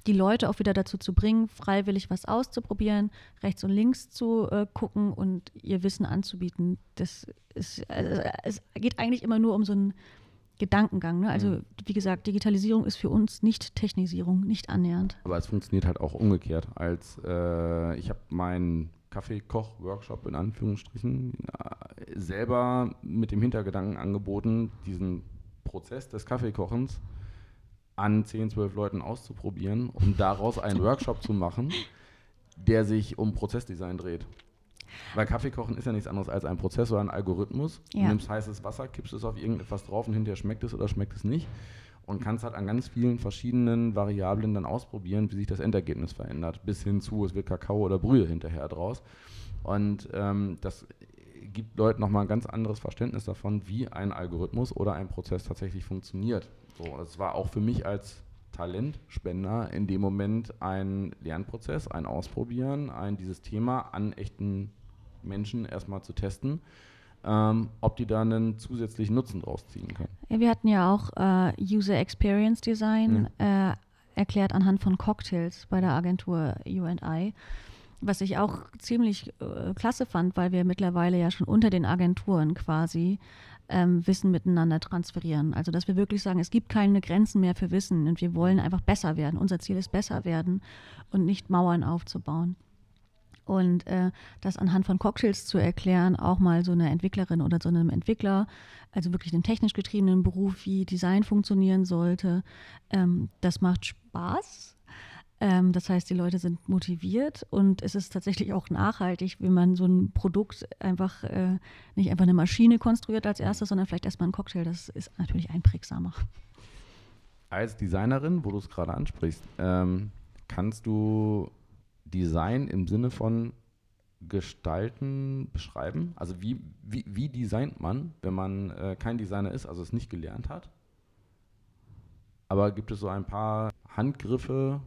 C: die Leute auch wieder dazu zu bringen, freiwillig was auszuprobieren, rechts und links zu äh, gucken und ihr Wissen anzubieten. Das ist, also, es geht eigentlich immer nur um so einen Gedankengang. Ne? Also mhm. wie gesagt, Digitalisierung ist für uns nicht Technisierung, nicht annähernd.
B: Aber es funktioniert halt auch umgekehrt. Als äh, ich habe meinen Kaffeekoch-Workshop in Anführungsstrichen äh, selber mit dem Hintergedanken angeboten, diesen Prozess des Kaffeekochens an 10, 12 Leuten auszuprobieren, um daraus einen Workshop zu machen, der sich um Prozessdesign dreht. Weil Kaffeekochen ist ja nichts anderes als ein Prozess oder ein Algorithmus. Ja. Du nimmst heißes Wasser, kippst es auf irgendetwas drauf und hinterher schmeckt es oder schmeckt es nicht. Und kannst halt an ganz vielen verschiedenen Variablen dann ausprobieren, wie sich das Endergebnis verändert. Bis hin zu, es wird Kakao oder Brühe hinterher draus. Und ähm, das gibt Leuten nochmal ein ganz anderes Verständnis davon, wie ein Algorithmus oder ein Prozess tatsächlich funktioniert. So, das war auch für mich als Talentspender in dem Moment ein Lernprozess, ein Ausprobieren, ein dieses Thema an echten Menschen erstmal zu testen, ähm, ob die da einen zusätzlichen Nutzen draus ziehen können.
C: Ja, wir hatten ja auch äh, User Experience Design mhm. äh, erklärt anhand von Cocktails bei der Agentur UI. Was ich auch ziemlich äh, klasse fand, weil wir mittlerweile ja schon unter den Agenturen quasi ähm, Wissen miteinander transferieren. Also dass wir wirklich sagen, es gibt keine Grenzen mehr für Wissen und wir wollen einfach besser werden. Unser Ziel ist besser werden und nicht Mauern aufzubauen. Und äh, das anhand von Cocktails zu erklären, auch mal so eine Entwicklerin oder so einem Entwickler, also wirklich einen technisch getriebenen Beruf, wie Design funktionieren sollte, ähm, das macht Spaß ähm, das heißt, die Leute sind motiviert und es ist tatsächlich auch nachhaltig, wenn man so ein Produkt einfach äh, nicht einfach eine Maschine konstruiert als erstes, sondern vielleicht erstmal ein Cocktail. Das ist natürlich einprägsamer.
B: Als Designerin, wo du es gerade ansprichst, ähm, kannst du Design im Sinne von Gestalten beschreiben? Also wie, wie, wie designt man, wenn man äh, kein Designer ist, also es nicht gelernt hat? Aber gibt es so ein paar Handgriffe,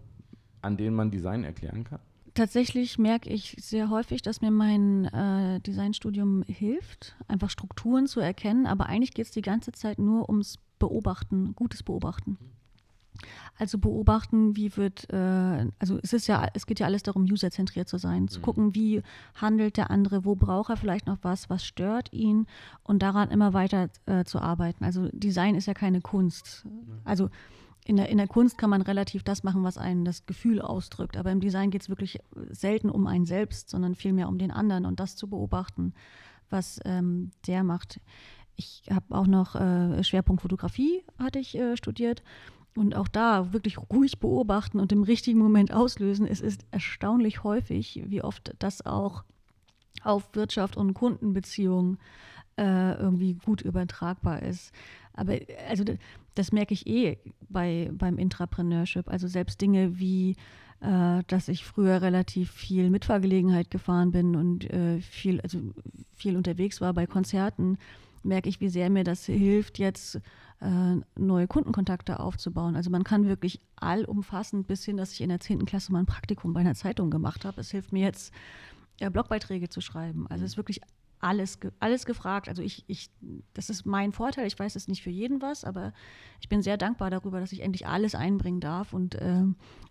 B: an denen man Design erklären kann?
C: Tatsächlich merke ich sehr häufig, dass mir mein äh, Designstudium hilft, einfach Strukturen zu erkennen, aber eigentlich geht es die ganze Zeit nur ums Beobachten, gutes Beobachten. Also beobachten, wie wird, äh, also es ist ja, es geht ja alles darum, userzentriert zu sein, zu mhm. gucken, wie handelt der andere, wo braucht er vielleicht noch was, was stört ihn und daran immer weiter äh, zu arbeiten. Also Design ist ja keine Kunst. Also in der, in der Kunst kann man relativ das machen, was einen das Gefühl ausdrückt. Aber im Design geht es wirklich selten um einen selbst, sondern vielmehr um den anderen und das zu beobachten, was ähm, der macht. Ich habe auch noch äh, Schwerpunkt Fotografie hatte ich äh, studiert und auch da wirklich ruhig beobachten und im richtigen Moment auslösen. Es ist erstaunlich häufig, wie oft das auch auf Wirtschaft und Kundenbeziehungen äh, irgendwie gut übertragbar ist. Aber also das merke ich eh bei, beim Intrapreneurship. Also selbst Dinge wie, äh, dass ich früher relativ viel Mitfahrgelegenheit gefahren bin und äh, viel, also viel unterwegs war bei Konzerten, merke ich, wie sehr mir das hilft, jetzt äh, neue Kundenkontakte aufzubauen. Also man kann wirklich allumfassend bis hin, dass ich in der 10. Klasse mal ein Praktikum bei einer Zeitung gemacht habe. Es hilft mir jetzt, Blogbeiträge zu schreiben. Also es ist wirklich alles, alles gefragt. Also ich, ich, das ist mein Vorteil. Ich weiß es nicht für jeden was, aber ich bin sehr dankbar darüber, dass ich endlich alles einbringen darf und äh,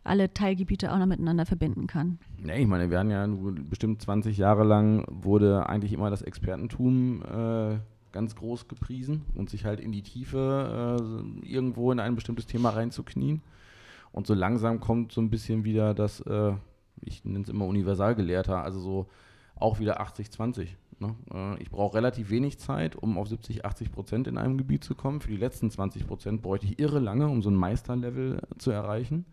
C: alle Teilgebiete auch noch miteinander verbinden kann.
B: Ja, ich meine, wir haben ja bestimmt 20 Jahre lang wurde eigentlich immer das Expertentum äh, ganz groß gepriesen und sich halt in die Tiefe äh, irgendwo in ein bestimmtes Thema reinzuknien. Und so langsam kommt so ein bisschen wieder das, äh, ich nenne es immer Universalgelehrter, also so auch wieder 80-20. Ne? Äh, ich brauche relativ wenig Zeit, um auf 70, 80 Prozent in einem Gebiet zu kommen. Für die letzten 20 Prozent bräuchte ich irre lange, um so ein Meisterlevel zu erreichen.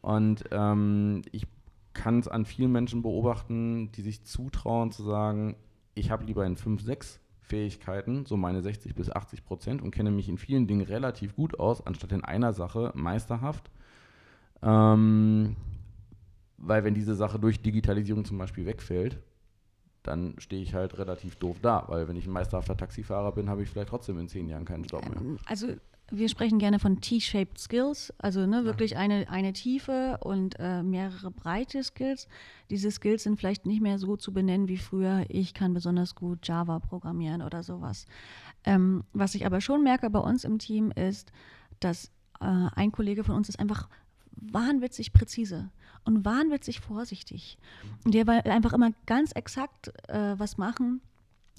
B: Und ähm, ich kann es an vielen Menschen beobachten, die sich zutrauen zu sagen, ich habe lieber in 5, 6 Fähigkeiten, so meine 60 bis 80 Prozent und kenne mich in vielen Dingen relativ gut aus, anstatt in einer Sache meisterhaft. Ähm, weil wenn diese Sache durch Digitalisierung zum Beispiel wegfällt, dann stehe ich halt relativ doof da, weil wenn ich ein meisterhafter Taxifahrer bin, habe ich vielleicht trotzdem in zehn Jahren keinen Job mehr.
C: Also wir sprechen gerne von T-shaped Skills, also ne, wirklich ja. eine, eine Tiefe und äh, mehrere breite Skills. Diese Skills sind vielleicht nicht mehr so zu benennen wie früher, ich kann besonders gut Java programmieren oder sowas. Ähm, was ich aber schon merke bei uns im Team ist, dass äh, ein Kollege von uns ist einfach wahnwitzig präzise und wahnwitzig vorsichtig. Und der will einfach immer ganz exakt äh, was machen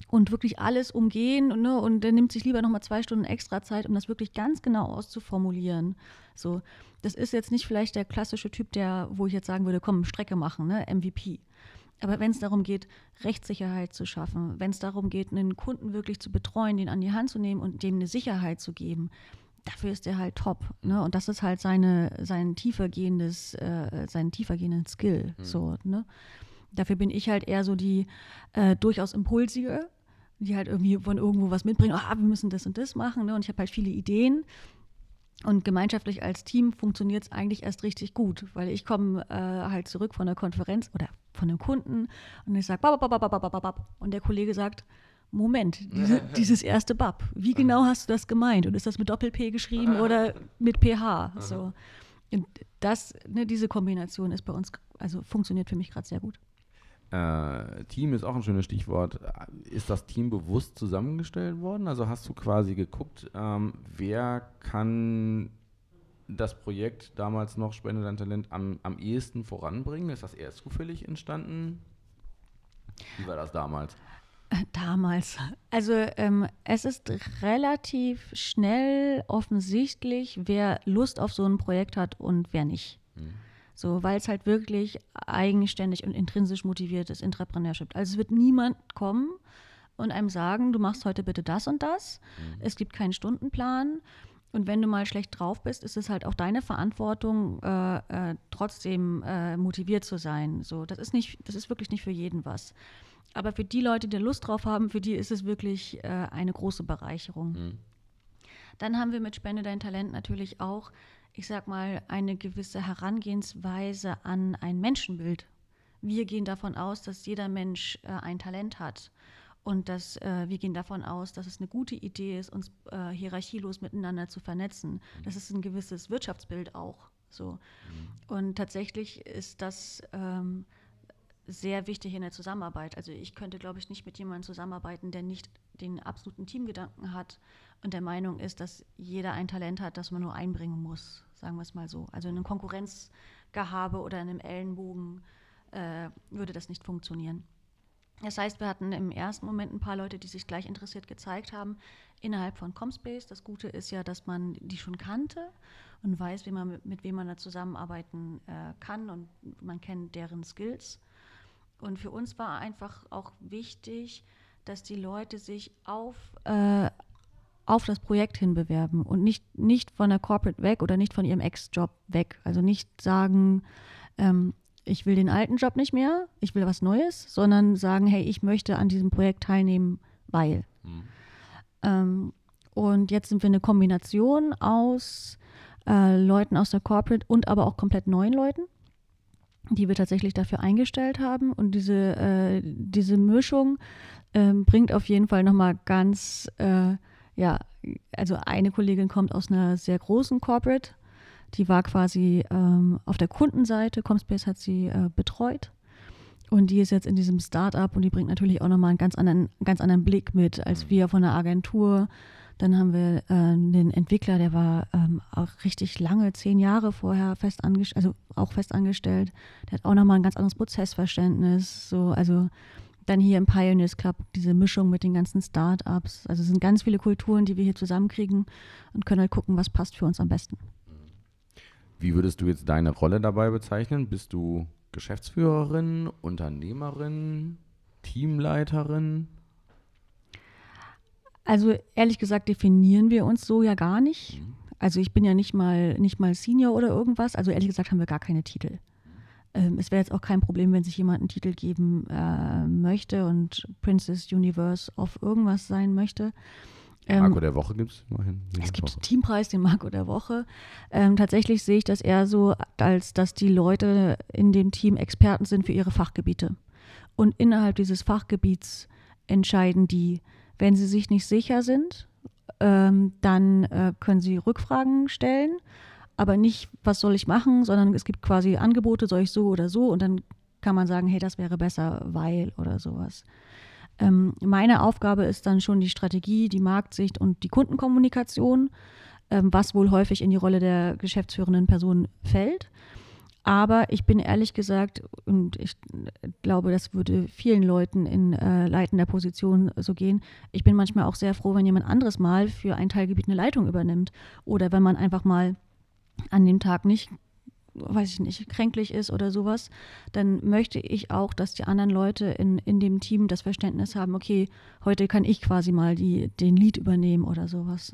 C: und wirklich alles umgehen und, ne, und der nimmt sich lieber nochmal zwei Stunden extra Zeit, um das wirklich ganz genau auszuformulieren. So, das ist jetzt nicht vielleicht der klassische Typ, der, wo ich jetzt sagen würde, komm, Strecke machen, ne, MVP. Aber wenn es darum geht, Rechtssicherheit zu schaffen, wenn es darum geht, einen Kunden wirklich zu betreuen, den an die Hand zu nehmen und dem eine Sicherheit zu geben, dafür ist er halt top. Ne? Und das ist halt seine, sein tiefergehendes, äh, sein tiefergehenden Skill. Mhm. So, ne? Dafür bin ich halt eher so die äh, durchaus impulsige, die halt irgendwie von irgendwo was mitbringen, ah, wir müssen das und das machen. Ne? Und ich habe halt viele Ideen. Und gemeinschaftlich als Team funktioniert es eigentlich erst richtig gut, weil ich komme äh, halt zurück von der Konferenz oder von einem Kunden und ich sage, und der Kollege sagt, Moment, diese, dieses erste Bab, wie genau hast du das gemeint? Und ist das mit Doppel-P geschrieben oder mit PH? So. Und das, ne, diese Kombination ist bei uns, also funktioniert für mich gerade sehr gut.
B: Äh, Team ist auch ein schönes Stichwort. Ist das Team bewusst zusammengestellt worden? Also hast du quasi geguckt, ähm, wer kann das Projekt damals noch Spende dein Talent am, am ehesten voranbringen? Ist das eher zufällig entstanden? Wie war das damals?
C: Damals. Also ähm, es ist relativ schnell offensichtlich, wer Lust auf so ein Projekt hat und wer nicht. Mhm. So, weil es halt wirklich eigenständig und intrinsisch motiviert ist, Entrepreneurship. Also es wird niemand kommen und einem sagen, du machst heute bitte das und das. Mhm. Es gibt keinen Stundenplan. Und wenn du mal schlecht drauf bist, ist es halt auch deine Verantwortung, äh, äh, trotzdem äh, motiviert zu sein. So, das ist nicht, das ist wirklich nicht für jeden was. Aber für die Leute, die Lust drauf haben, für die ist es wirklich äh, eine große Bereicherung. Mhm. Dann haben wir mit Spende dein Talent natürlich auch, ich sag mal, eine gewisse Herangehensweise an ein Menschenbild wir gehen davon aus, dass jeder Mensch äh, ein Talent hat und dass äh, wir gehen davon aus, dass es eine gute Idee ist, uns äh, hierarchielos miteinander zu vernetzen. Mhm. Das ist ein gewisses Wirtschaftsbild auch. So. Mhm. Und tatsächlich ist das ähm, sehr wichtig in der Zusammenarbeit. Also ich könnte, glaube ich, nicht mit jemandem zusammenarbeiten, der nicht den absoluten Teamgedanken hat und der Meinung ist, dass jeder ein Talent hat, das man nur einbringen muss, sagen wir es mal so. Also in einem Konkurrenzgehabe oder in einem Ellenbogen äh, würde das nicht funktionieren. Das heißt, wir hatten im ersten Moment ein paar Leute, die sich gleich interessiert gezeigt haben innerhalb von Comspace. Das Gute ist ja, dass man die schon kannte und weiß, wie man mit, wem man da zusammenarbeiten äh, kann und man kennt deren Skills. Und für uns war einfach auch wichtig, dass die Leute sich auf, äh, auf das Projekt hinbewerben und nicht, nicht von der Corporate weg oder nicht von ihrem Ex-Job weg. Also nicht sagen, ähm, ich will den alten Job nicht mehr, ich will was Neues, sondern sagen, hey, ich möchte an diesem Projekt teilnehmen, weil. Mhm. Ähm, und jetzt sind wir eine Kombination aus äh, Leuten aus der Corporate und aber auch komplett neuen Leuten die wir tatsächlich dafür eingestellt haben. Und diese, äh, diese Mischung äh, bringt auf jeden Fall nochmal ganz, äh, ja, also eine Kollegin kommt aus einer sehr großen Corporate, die war quasi ähm, auf der Kundenseite, Comspace hat sie äh, betreut. Und die ist jetzt in diesem Startup und die bringt natürlich auch nochmal einen ganz anderen, ganz anderen Blick mit, als mhm. wir von der Agentur dann haben wir äh, den Entwickler, der war ähm, auch richtig lange, zehn Jahre vorher fest angestellt, also auch fest angestellt. Der hat auch nochmal ein ganz anderes Prozessverständnis. So, also dann hier im Pioneers Club diese Mischung mit den ganzen Startups. Also es sind ganz viele Kulturen, die wir hier zusammenkriegen und können halt gucken, was passt für uns am besten.
B: Wie würdest du jetzt deine Rolle dabei bezeichnen? Bist du Geschäftsführerin, Unternehmerin, Teamleiterin?
C: Also ehrlich gesagt definieren wir uns so ja gar nicht. Also ich bin ja nicht mal, nicht mal Senior oder irgendwas. Also ehrlich gesagt haben wir gar keine Titel. Ähm, es wäre jetzt auch kein Problem, wenn sich jemand einen Titel geben äh, möchte und Princess Universe of irgendwas sein möchte.
B: Ähm, Marco der Woche gibt es
C: immerhin. Es gibt den Teampreis, den Marco der Woche. Ähm, tatsächlich sehe ich das eher so, als dass die Leute in dem Team Experten sind für ihre Fachgebiete. Und innerhalb dieses Fachgebiets entscheiden die, wenn Sie sich nicht sicher sind, ähm, dann äh, können Sie Rückfragen stellen, aber nicht, was soll ich machen, sondern es gibt quasi Angebote, soll ich so oder so und dann kann man sagen, hey, das wäre besser, weil oder sowas. Ähm, meine Aufgabe ist dann schon die Strategie, die Marktsicht und die Kundenkommunikation, ähm, was wohl häufig in die Rolle der geschäftsführenden Person fällt. Aber ich bin ehrlich gesagt, und ich glaube, das würde vielen Leuten in äh, leitender Position so gehen, ich bin manchmal auch sehr froh, wenn jemand anderes mal für ein Teilgebiet eine Leitung übernimmt. Oder wenn man einfach mal an dem Tag nicht, weiß ich nicht, kränklich ist oder sowas, dann möchte ich auch, dass die anderen Leute in, in dem Team das Verständnis haben, okay, heute kann ich quasi mal die, den Lead übernehmen oder sowas.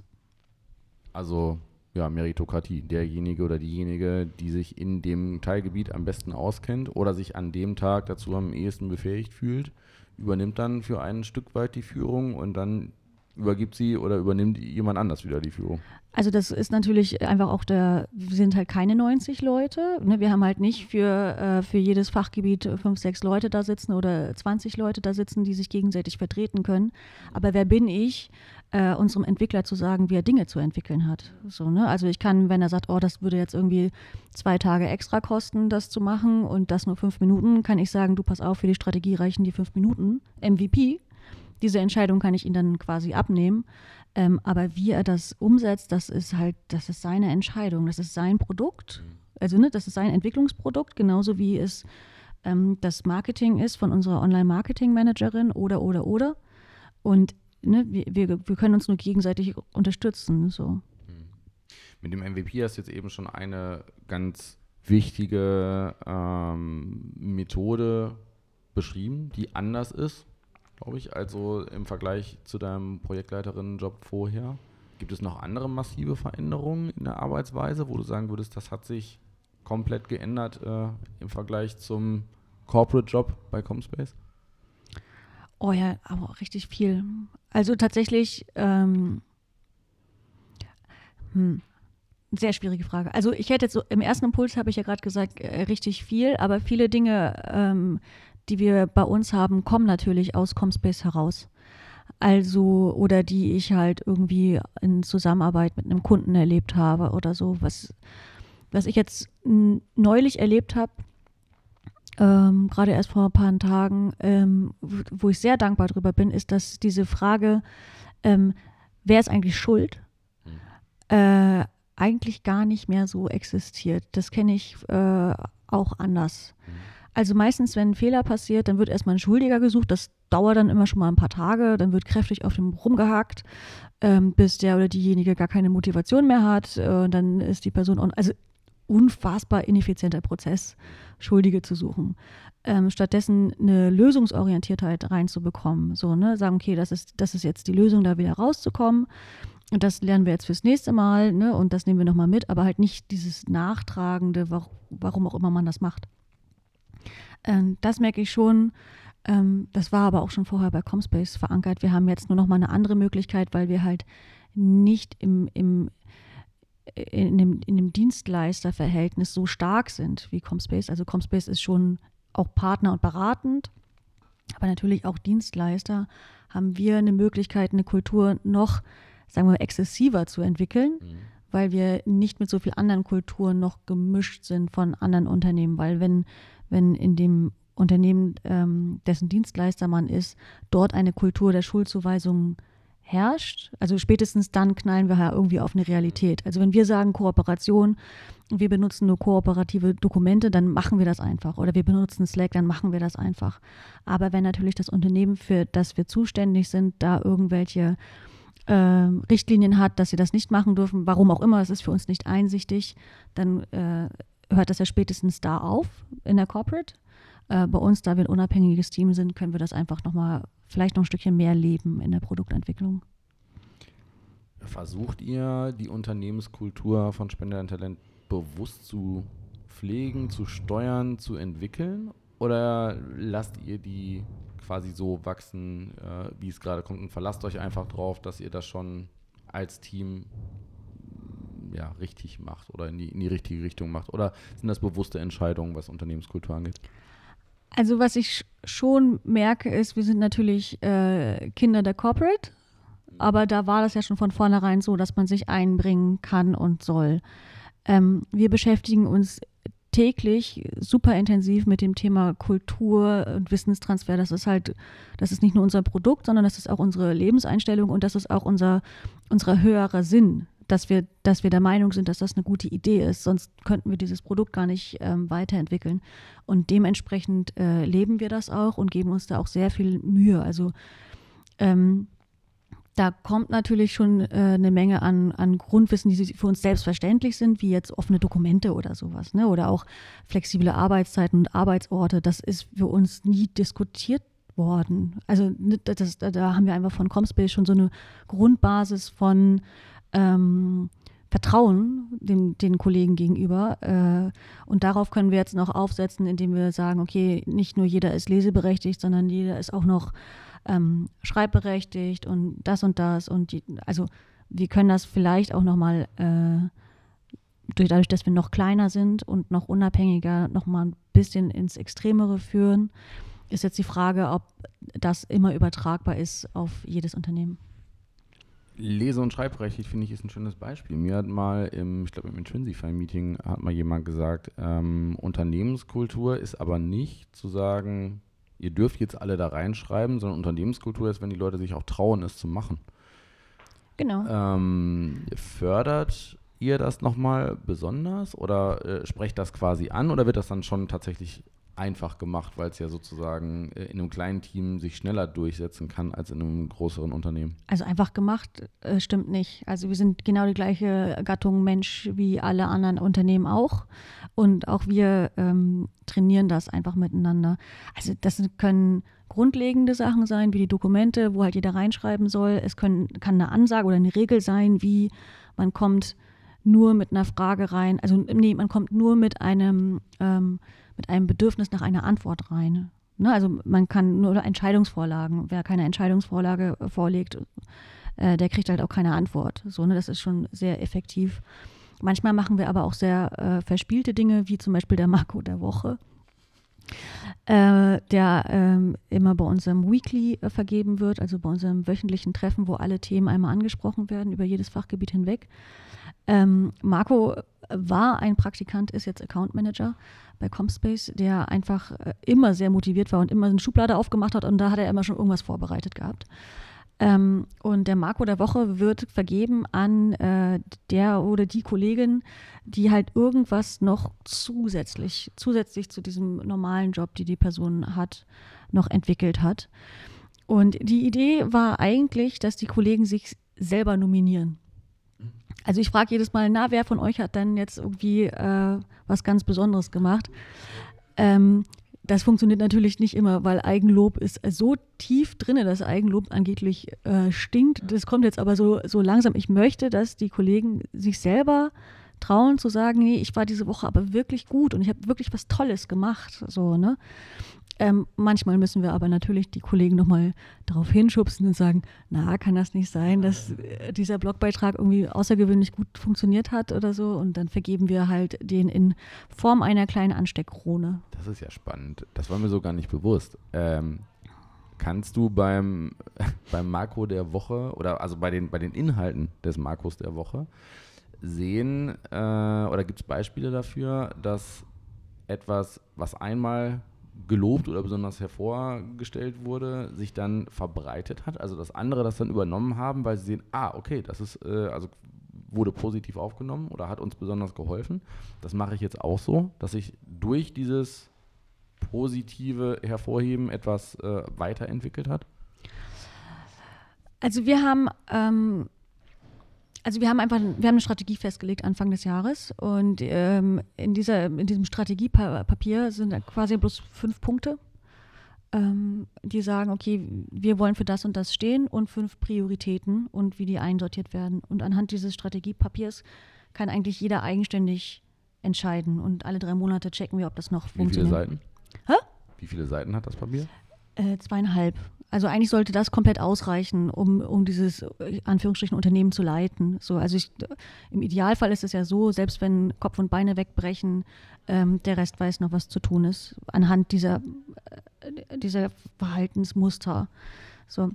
B: Also ja, Meritokratie. Derjenige oder diejenige, die sich in dem Teilgebiet am besten auskennt oder sich an dem Tag dazu am ehesten befähigt fühlt, übernimmt dann für ein Stück weit die Führung und dann übergibt sie oder übernimmt jemand anders wieder die Führung?
C: Also das ist natürlich einfach auch der, wir sind halt keine 90 Leute. Ne? Wir haben halt nicht für, äh, für jedes Fachgebiet fünf, sechs Leute da sitzen oder 20 Leute da sitzen, die sich gegenseitig vertreten können. Aber wer bin ich, äh, unserem Entwickler zu sagen, wie er Dinge zu entwickeln hat? So, ne? Also ich kann, wenn er sagt, oh, das würde jetzt irgendwie zwei Tage extra kosten, das zu machen und das nur fünf Minuten, kann ich sagen, du pass auf, für die Strategie reichen die fünf Minuten. MVP, diese Entscheidung kann ich ihm dann quasi abnehmen. Ähm, aber wie er das umsetzt, das ist halt, das ist seine Entscheidung, das ist sein Produkt. Mhm. Also, ne, das ist sein Entwicklungsprodukt, genauso wie es ähm, das Marketing ist von unserer Online-Marketing-Managerin oder, oder, oder. Und ne, wir, wir, können uns nur gegenseitig unterstützen. So. Mhm.
B: Mit dem MVP hast du jetzt eben schon eine ganz wichtige ähm, Methode beschrieben, die anders ist glaube ich. Also im Vergleich zu deinem Projektleiterinnenjob vorher. Gibt es noch andere massive Veränderungen in der Arbeitsweise, wo du sagen würdest, das hat sich komplett geändert äh, im Vergleich zum Corporate-Job bei Comspace?
C: Oh ja, aber richtig viel. Also tatsächlich, ähm, hm, sehr schwierige Frage. Also ich hätte jetzt so, im ersten Impuls habe ich ja gerade gesagt, äh, richtig viel, aber viele Dinge, ähm, die wir bei uns haben, kommen natürlich aus Comspace heraus. Also, oder die ich halt irgendwie in Zusammenarbeit mit einem Kunden erlebt habe oder so. Was, was ich jetzt neulich erlebt habe, ähm, gerade erst vor ein paar Tagen, ähm, wo ich sehr dankbar drüber bin, ist, dass diese Frage, ähm, wer ist eigentlich schuld, mhm. äh, eigentlich gar nicht mehr so existiert. Das kenne ich äh, auch anders. Mhm. Also meistens, wenn ein Fehler passiert, dann wird erstmal ein Schuldiger gesucht. Das dauert dann immer schon mal ein paar Tage. Dann wird kräftig auf dem rumgehackt, ähm, bis der oder diejenige gar keine Motivation mehr hat. Äh, dann ist die Person, on also unfassbar ineffizienter Prozess, Schuldige zu suchen. Ähm, stattdessen eine Lösungsorientiertheit reinzubekommen. So, ne, sagen, okay, das ist, das ist jetzt die Lösung, da wieder rauszukommen. Und das lernen wir jetzt fürs nächste Mal, ne? Und das nehmen wir nochmal mit, aber halt nicht dieses Nachtragende, warum auch immer man das macht. Ähm, das merke ich schon. Ähm, das war aber auch schon vorher bei Comspace verankert. Wir haben jetzt nur noch mal eine andere Möglichkeit, weil wir halt nicht im, im, in, dem, in dem Dienstleisterverhältnis so stark sind wie Comspace. Also Comspace ist schon auch Partner und beratend, aber natürlich auch Dienstleister haben wir eine Möglichkeit, eine Kultur noch, sagen wir, exzessiver zu entwickeln. Mhm weil wir nicht mit so vielen anderen Kulturen noch gemischt sind von anderen Unternehmen. Weil wenn wenn in dem Unternehmen, ähm, dessen Dienstleister man ist, dort eine Kultur der Schuldzuweisung herrscht. Also spätestens dann knallen wir ja irgendwie auf eine Realität. Also wenn wir sagen Kooperation, wir benutzen nur kooperative Dokumente, dann machen wir das einfach. Oder wir benutzen Slack, dann machen wir das einfach. Aber wenn natürlich das Unternehmen, für das wir zuständig sind, da irgendwelche äh, Richtlinien hat, dass sie das nicht machen dürfen, warum auch immer, es ist für uns nicht einsichtig, dann äh, hört das ja spätestens da auf in der Corporate. Äh, bei uns, da wir ein unabhängiges Team sind, können wir das einfach nochmal, vielleicht noch ein Stückchen mehr leben in der Produktentwicklung.
B: Versucht ihr die Unternehmenskultur von Spender Talent bewusst zu pflegen, zu steuern, zu entwickeln? Oder lasst ihr die quasi so wachsen, äh, wie es gerade kommt und verlasst euch einfach drauf, dass ihr das schon als Team ja, richtig macht oder in die, in die richtige Richtung macht? Oder sind das bewusste Entscheidungen, was Unternehmenskultur angeht?
C: Also was ich schon merke, ist, wir sind natürlich äh, Kinder der Corporate, aber da war das ja schon von vornherein so, dass man sich einbringen kann und soll. Ähm, wir beschäftigen uns täglich super intensiv mit dem Thema Kultur und Wissenstransfer. Das ist halt, das ist nicht nur unser Produkt, sondern das ist auch unsere Lebenseinstellung und das ist auch unser, unser höherer Sinn, dass wir, dass wir der Meinung sind, dass das eine gute Idee ist. Sonst könnten wir dieses Produkt gar nicht ähm, weiterentwickeln. Und dementsprechend äh, leben wir das auch und geben uns da auch sehr viel Mühe. Also ähm, da kommt natürlich schon äh, eine Menge an, an Grundwissen, die für uns selbstverständlich sind, wie jetzt offene Dokumente oder sowas, ne? Oder auch flexible Arbeitszeiten und Arbeitsorte. Das ist für uns nie diskutiert worden. Also ne, das, da haben wir einfach von Comspace schon so eine Grundbasis von ähm, Vertrauen den, den Kollegen gegenüber. Äh, und darauf können wir jetzt noch aufsetzen, indem wir sagen, okay, nicht nur jeder ist leseberechtigt, sondern jeder ist auch noch ähm, schreibberechtigt und das und das. Und die, also wir können das vielleicht auch nochmal, äh, dadurch, dass wir noch kleiner sind und noch unabhängiger, nochmal ein bisschen ins Extremere führen. Ist jetzt die Frage, ob das immer übertragbar ist auf jedes Unternehmen.
B: Lese- und Schreibrecht, finde ich, ist ein schönes Beispiel. Mir hat mal im, ich glaube im Intrinsify-Meeting hat mal jemand gesagt, ähm, Unternehmenskultur ist aber nicht zu sagen, ihr dürft jetzt alle da reinschreiben, sondern Unternehmenskultur ist, wenn die Leute sich auch trauen, es zu machen.
C: Genau.
B: Ähm, fördert ihr das nochmal besonders oder äh, sprecht das quasi an oder wird das dann schon tatsächlich einfach gemacht, weil es ja sozusagen äh, in einem kleinen Team sich schneller durchsetzen kann als in einem größeren Unternehmen.
C: Also einfach gemacht äh, stimmt nicht. Also wir sind genau die gleiche Gattung Mensch wie alle anderen Unternehmen auch. Und auch wir ähm, trainieren das einfach miteinander. Also das können grundlegende Sachen sein, wie die Dokumente, wo halt jeder reinschreiben soll. Es können, kann eine Ansage oder eine Regel sein, wie man kommt nur mit einer Frage rein. Also nee, man kommt nur mit einem ähm, mit einem Bedürfnis nach einer Antwort rein. Ne? Also man kann nur Entscheidungsvorlagen, wer keine Entscheidungsvorlage vorlegt, äh, der kriegt halt auch keine Antwort. So, ne? Das ist schon sehr effektiv. Manchmal machen wir aber auch sehr äh, verspielte Dinge, wie zum Beispiel der Marco der Woche, äh, der ähm, immer bei unserem Weekly äh, vergeben wird, also bei unserem wöchentlichen Treffen, wo alle Themen einmal angesprochen werden, über jedes Fachgebiet hinweg. Ähm, Marco war ein Praktikant, ist jetzt Account Manager bei Comspace, der einfach äh, immer sehr motiviert war und immer eine Schublade aufgemacht hat und da hat er immer schon irgendwas vorbereitet gehabt. Ähm, und der Marco der Woche wird vergeben an äh, der oder die Kollegin, die halt irgendwas noch zusätzlich, zusätzlich zu diesem normalen Job, die die Person hat, noch entwickelt hat. Und die Idee war eigentlich, dass die Kollegen sich selber nominieren. Also ich frage jedes Mal, na, wer von euch hat denn jetzt irgendwie äh, was ganz Besonderes gemacht? Ähm, das funktioniert natürlich nicht immer, weil Eigenlob ist so tief drin, dass Eigenlob angeblich äh, stinkt. Das kommt jetzt aber so, so langsam. Ich möchte, dass die Kollegen sich selber trauen zu sagen, nee, ich war diese Woche aber wirklich gut und ich habe wirklich was Tolles gemacht. So, ne? Ähm, manchmal müssen wir aber natürlich die Kollegen nochmal darauf hinschubsen und sagen, na, kann das nicht sein, dass äh, dieser Blogbeitrag irgendwie außergewöhnlich gut funktioniert hat oder so. Und dann vergeben wir halt den in Form einer kleinen Ansteckkrone.
B: Das ist ja spannend. Das war mir so gar nicht bewusst. Ähm, kannst du beim, beim Makro der Woche oder also bei den, bei den Inhalten des Makros der Woche sehen äh, oder gibt es Beispiele dafür, dass etwas, was einmal gelobt oder besonders hervorgestellt wurde, sich dann verbreitet hat. Also dass andere das dann übernommen haben, weil sie sehen, ah, okay, das ist, äh, also wurde positiv aufgenommen oder hat uns besonders geholfen. Das mache ich jetzt auch so, dass ich durch dieses positive Hervorheben etwas äh, weiterentwickelt hat.
C: Also wir haben ähm, also wir haben einfach, wir haben eine Strategie festgelegt Anfang des Jahres und ähm, in, dieser, in diesem Strategiepapier sind quasi bloß fünf Punkte, ähm, die sagen, okay, wir wollen für das und das stehen und fünf Prioritäten und wie die einsortiert werden. Und anhand dieses Strategiepapiers kann eigentlich jeder eigenständig entscheiden und alle drei Monate checken wir, ob das noch funktioniert.
B: Wie viele Seiten?
C: Hä?
B: Wie viele Seiten hat das Papier?
C: Äh, zweieinhalb. Also eigentlich sollte das komplett ausreichen, um, um dieses Anführungsstrichen Unternehmen zu leiten. So, also ich, im Idealfall ist es ja so, selbst wenn Kopf und Beine wegbrechen, ähm, der Rest weiß noch, was zu tun ist, anhand dieser, äh, dieser Verhaltensmuster. So.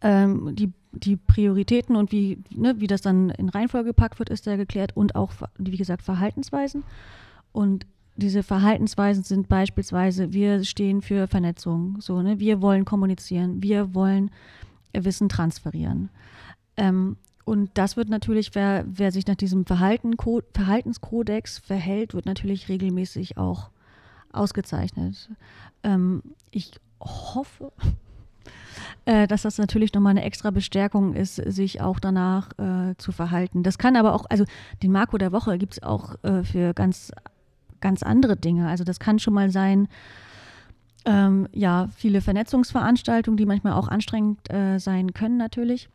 C: Ähm, die, die Prioritäten und wie, ne, wie das dann in Reihenfolge gepackt wird, ist ja geklärt und auch, wie gesagt, Verhaltensweisen. Und diese Verhaltensweisen sind beispielsweise, wir stehen für Vernetzung, so, ne? wir wollen kommunizieren, wir wollen Wissen transferieren. Ähm, und das wird natürlich, wer, wer sich nach diesem Verhalten, Verhaltenskodex verhält, wird natürlich regelmäßig auch ausgezeichnet. Ähm, ich hoffe, äh, dass das natürlich nochmal eine extra Bestärkung ist, sich auch danach äh, zu verhalten. Das kann aber auch, also den Marco der Woche gibt es auch äh, für ganz ganz andere Dinge. Also das kann schon mal sein, ähm, ja, viele Vernetzungsveranstaltungen, die manchmal auch anstrengend äh, sein können natürlich.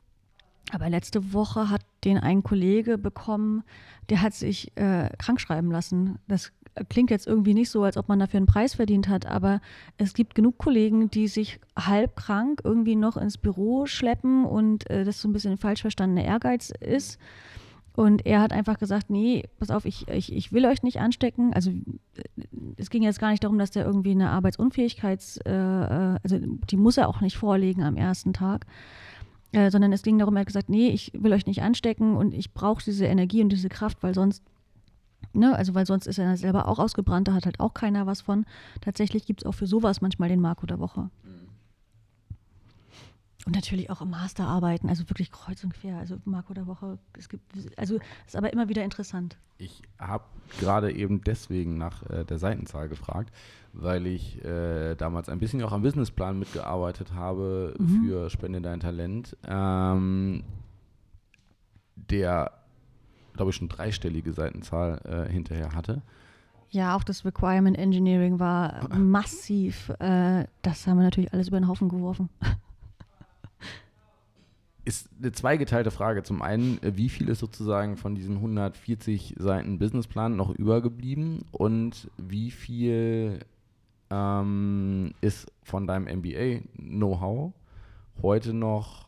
C: Aber letzte Woche hat den ein Kollege bekommen, der hat sich äh, krank schreiben lassen. Das klingt jetzt irgendwie nicht so, als ob man dafür einen Preis verdient hat, aber es gibt genug Kollegen, die sich halb krank irgendwie noch ins Büro schleppen und äh, das so ein bisschen falsch verstandener Ehrgeiz ist. Und er hat einfach gesagt, nee, pass auf, ich, ich, ich will euch nicht anstecken. Also es ging jetzt gar nicht darum, dass der irgendwie eine Arbeitsunfähigkeits, äh, äh, also die muss er auch nicht vorlegen am ersten Tag. Äh, sondern es ging darum, er hat gesagt, nee, ich will euch nicht anstecken und ich brauche diese Energie und diese Kraft, weil sonst, ne, also weil sonst ist er selber auch ausgebrannt, da hat halt auch keiner was von. Tatsächlich gibt es auch für sowas manchmal den Marco der Woche. Mhm. Und natürlich auch Masterarbeiten, also wirklich kreuz und quer. Also Marco der Woche, es gibt, also ist aber immer wieder interessant.
B: Ich habe gerade eben deswegen nach äh, der Seitenzahl gefragt, weil ich äh, damals ein bisschen auch am Businessplan mitgearbeitet habe mhm. für Spende dein Talent, ähm, der, glaube ich, schon dreistellige Seitenzahl äh, hinterher hatte.
C: Ja, auch das Requirement Engineering war massiv. Äh, das haben wir natürlich alles über den Haufen geworfen
B: ist eine zweigeteilte Frage. Zum einen, äh, wie viel ist sozusagen von diesen 140 Seiten Businessplan noch übergeblieben und wie viel ähm, ist von deinem MBA-Know-how heute noch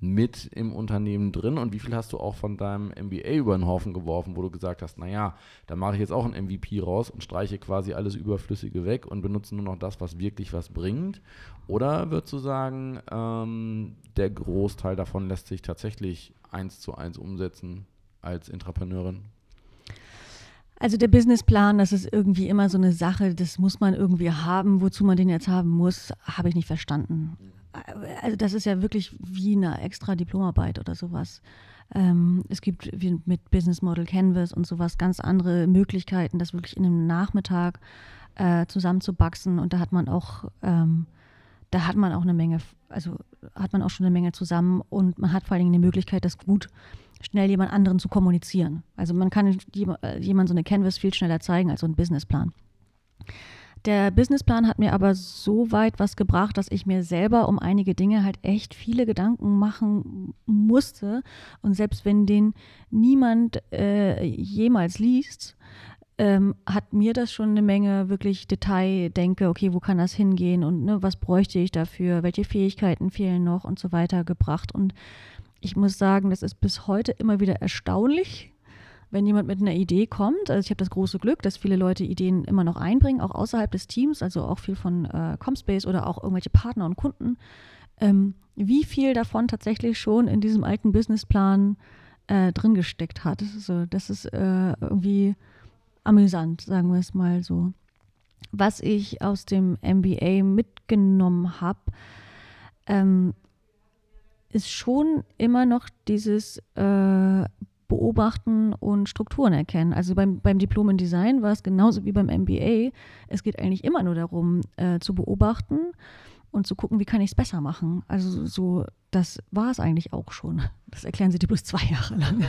B: mit im Unternehmen drin und wie viel hast du auch von deinem MBA über den Haufen geworfen, wo du gesagt hast, naja, da mache ich jetzt auch ein MVP raus und streiche quasi alles Überflüssige weg und benutze nur noch das, was wirklich was bringt? Oder würdest du sagen, ähm, der Großteil davon lässt sich tatsächlich eins zu eins umsetzen als Intrapreneurin?
C: Also der Businessplan, das ist irgendwie immer so eine Sache, das muss man irgendwie haben. Wozu man den jetzt haben muss, habe ich nicht verstanden. Also das ist ja wirklich wie eine extra Diplomarbeit oder sowas. Ähm, es gibt mit Business Model Canvas und sowas ganz andere Möglichkeiten, das wirklich in einem Nachmittag äh, zusammenzubaxen. Und da hat man auch, ähm, da hat man auch eine Menge, also hat man auch schon eine Menge zusammen und man hat vor allen Dingen die Möglichkeit, das gut schnell jemand anderen zu kommunizieren. Also man kann äh, jemand so eine Canvas viel schneller zeigen als so ein Businessplan. Der Businessplan hat mir aber so weit was gebracht, dass ich mir selber um einige Dinge halt echt viele Gedanken machen musste. Und selbst wenn den niemand äh, jemals liest, ähm, hat mir das schon eine Menge wirklich Detail denke, okay, wo kann das hingehen und ne, was bräuchte ich dafür, welche Fähigkeiten fehlen noch und so weiter gebracht. Und ich muss sagen, das ist bis heute immer wieder erstaunlich, wenn jemand mit einer Idee kommt. Also ich habe das große Glück, dass viele Leute Ideen immer noch einbringen, auch außerhalb des Teams, also auch viel von äh, Comspace oder auch irgendwelche Partner und Kunden. Ähm, wie viel davon tatsächlich schon in diesem alten Businessplan äh, drin gesteckt hat. Das ist, das ist äh, irgendwie amüsant, sagen wir es mal so. Was ich aus dem MBA mitgenommen habe, ähm, ist schon immer noch dieses äh, Beobachten und Strukturen erkennen. Also beim, beim Diplom in Design war es genauso wie beim MBA. Es geht eigentlich immer nur darum, äh, zu beobachten und zu gucken, wie kann ich es besser machen. Also so, das war es eigentlich auch schon. Das erklären sie dir bloß zwei Jahre lang.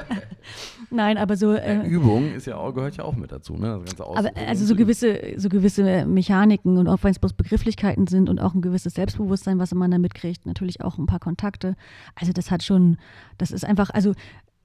C: Nein, aber so.
B: Äh, Übung ist ja auch, gehört ja auch mit dazu, ne?
C: Aber also so gewisse, so gewisse Mechaniken und auch wenn es bloß Begrifflichkeiten sind und auch ein gewisses Selbstbewusstsein, was man da mitkriegt, natürlich auch ein paar Kontakte. Also das hat schon, das ist einfach, also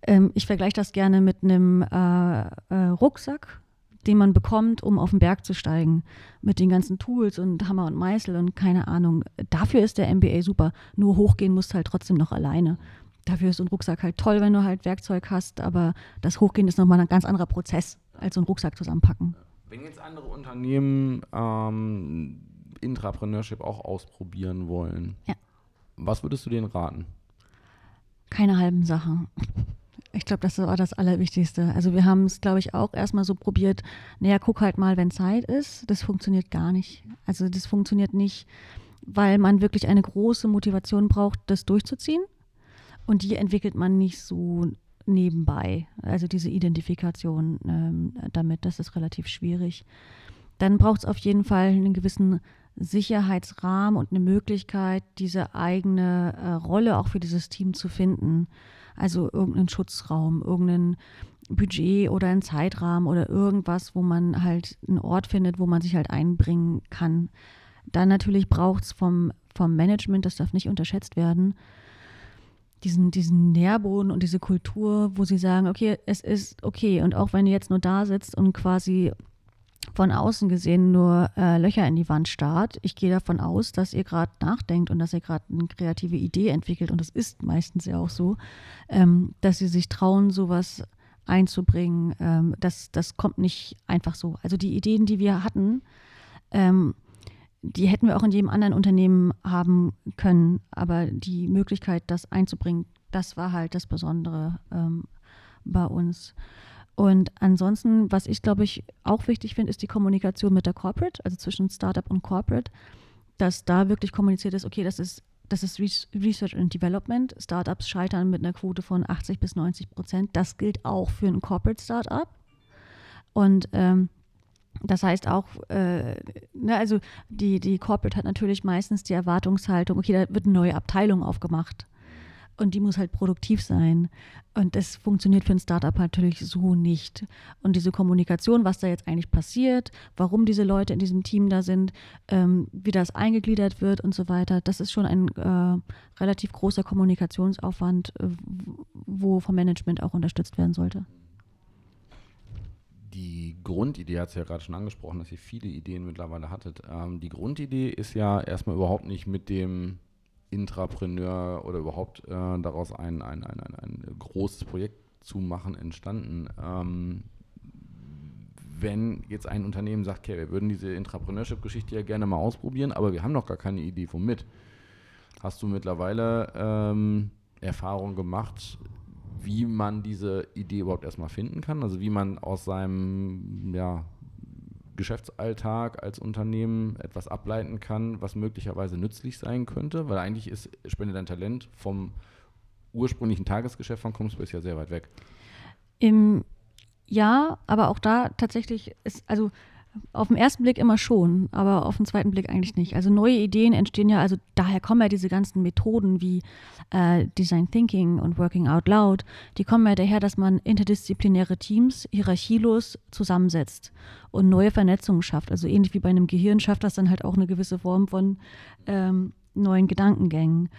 C: ähm, ich vergleiche das gerne mit einem äh, äh, Rucksack den man bekommt, um auf den Berg zu steigen. Mit den ganzen Tools und Hammer und Meißel und keine Ahnung. Dafür ist der MBA super. Nur hochgehen musst halt trotzdem noch alleine. Dafür ist so ein Rucksack halt toll, wenn du halt Werkzeug hast, aber das Hochgehen ist nochmal ein ganz anderer Prozess, als so ein Rucksack zusammenpacken.
B: Wenn jetzt andere Unternehmen ähm, Intrapreneurship auch ausprobieren wollen, ja. was würdest du denen raten?
C: Keine halben Sachen. Ich glaube, das war das Allerwichtigste. Also wir haben es, glaube ich, auch erstmal so probiert, naja, guck halt mal, wenn Zeit ist. Das funktioniert gar nicht. Also das funktioniert nicht, weil man wirklich eine große Motivation braucht, das durchzuziehen. Und die entwickelt man nicht so nebenbei. Also diese Identifikation ähm, damit, das ist relativ schwierig. Dann braucht es auf jeden Fall einen gewissen Sicherheitsrahmen und eine Möglichkeit, diese eigene äh, Rolle auch für dieses Team zu finden. Also irgendeinen Schutzraum, irgendein Budget oder einen Zeitrahmen oder irgendwas, wo man halt einen Ort findet, wo man sich halt einbringen kann. Dann natürlich braucht es vom, vom Management, das darf nicht unterschätzt werden, diesen, diesen Nährboden und diese Kultur, wo sie sagen, okay, es ist okay. Und auch wenn du jetzt nur da sitzt und quasi von außen gesehen nur äh, Löcher in die Wand starrt. Ich gehe davon aus, dass ihr gerade nachdenkt und dass ihr gerade eine kreative Idee entwickelt und das ist meistens ja auch so, ähm, dass sie sich trauen, sowas einzubringen. Ähm, das, das kommt nicht einfach so. Also die Ideen, die wir hatten, ähm, die hätten wir auch in jedem anderen Unternehmen haben können, aber die Möglichkeit, das einzubringen, das war halt das Besondere ähm, bei uns. Und ansonsten, was ich glaube ich auch wichtig finde, ist die Kommunikation mit der Corporate, also zwischen Startup und Corporate, dass da wirklich kommuniziert ist, okay, das ist, das ist Research and Development. Startups scheitern mit einer Quote von 80 bis 90 Prozent. Das gilt auch für ein Corporate Startup. Und ähm, das heißt auch, äh, ne, also die, die Corporate hat natürlich meistens die Erwartungshaltung, okay, da wird eine neue Abteilung aufgemacht und die muss halt produktiv sein. Und das funktioniert für ein Startup natürlich so nicht. Und diese Kommunikation, was da jetzt eigentlich passiert, warum diese Leute in diesem Team da sind, ähm, wie das eingegliedert wird und so weiter, das ist schon ein äh, relativ großer Kommunikationsaufwand, äh, wo vom Management auch unterstützt werden sollte.
B: Die Grundidee hat es ja gerade schon angesprochen, dass ihr viele Ideen mittlerweile hattet. Ähm, die Grundidee ist ja erstmal überhaupt nicht mit dem Intrapreneur oder überhaupt äh, daraus ein, ein, ein, ein, ein großes Projekt zu machen entstanden. Ähm, wenn jetzt ein Unternehmen sagt, okay, wir würden diese Intrapreneurship-Geschichte ja gerne mal ausprobieren, aber wir haben noch gar keine Idee womit. Hast du mittlerweile ähm, Erfahrung gemacht, wie man diese Idee überhaupt erstmal finden kann? Also wie man aus seinem ja, Geschäftsalltag als Unternehmen etwas ableiten kann, was möglicherweise nützlich sein könnte? Weil eigentlich ist Spende dein Talent vom ursprünglichen Tagesgeschäft von Comspace ja sehr weit weg.
C: Im ja, aber auch da tatsächlich ist, also auf den ersten Blick immer schon, aber auf den zweiten Blick eigentlich nicht. Also neue Ideen entstehen ja, also daher kommen ja diese ganzen Methoden wie äh, Design Thinking und Working Out Loud, die kommen ja daher, dass man interdisziplinäre Teams hierarchielos zusammensetzt und neue Vernetzungen schafft. Also ähnlich wie bei einem Gehirn schafft das dann halt auch eine gewisse Form von ähm, neuen Gedankengängen.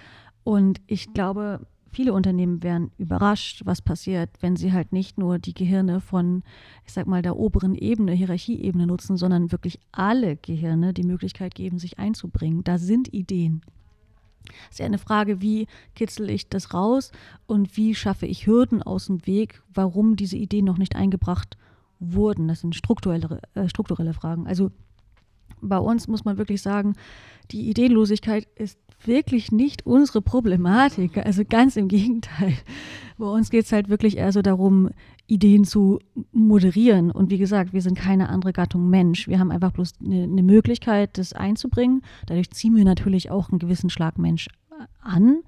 C: Und ich glaube, viele Unternehmen wären überrascht, was passiert, wenn sie halt nicht nur die Gehirne von, ich sag mal, der oberen Ebene, Hierarchieebene nutzen, sondern wirklich alle Gehirne die Möglichkeit geben, sich einzubringen. Da sind Ideen. Es ist ja eine Frage, wie kitzel ich das raus und wie schaffe ich Hürden aus dem Weg, warum diese Ideen noch nicht eingebracht wurden. Das sind strukturelle, äh, strukturelle Fragen. Also bei uns muss man wirklich sagen, die Ideenlosigkeit ist wirklich nicht unsere Problematik. Also ganz im Gegenteil. Bei uns geht es halt wirklich eher so darum, Ideen zu moderieren. Und wie gesagt, wir sind keine andere Gattung Mensch. Wir haben einfach bloß eine, eine Möglichkeit, das einzubringen. Dadurch ziehen wir natürlich auch einen gewissen Schlag Mensch an.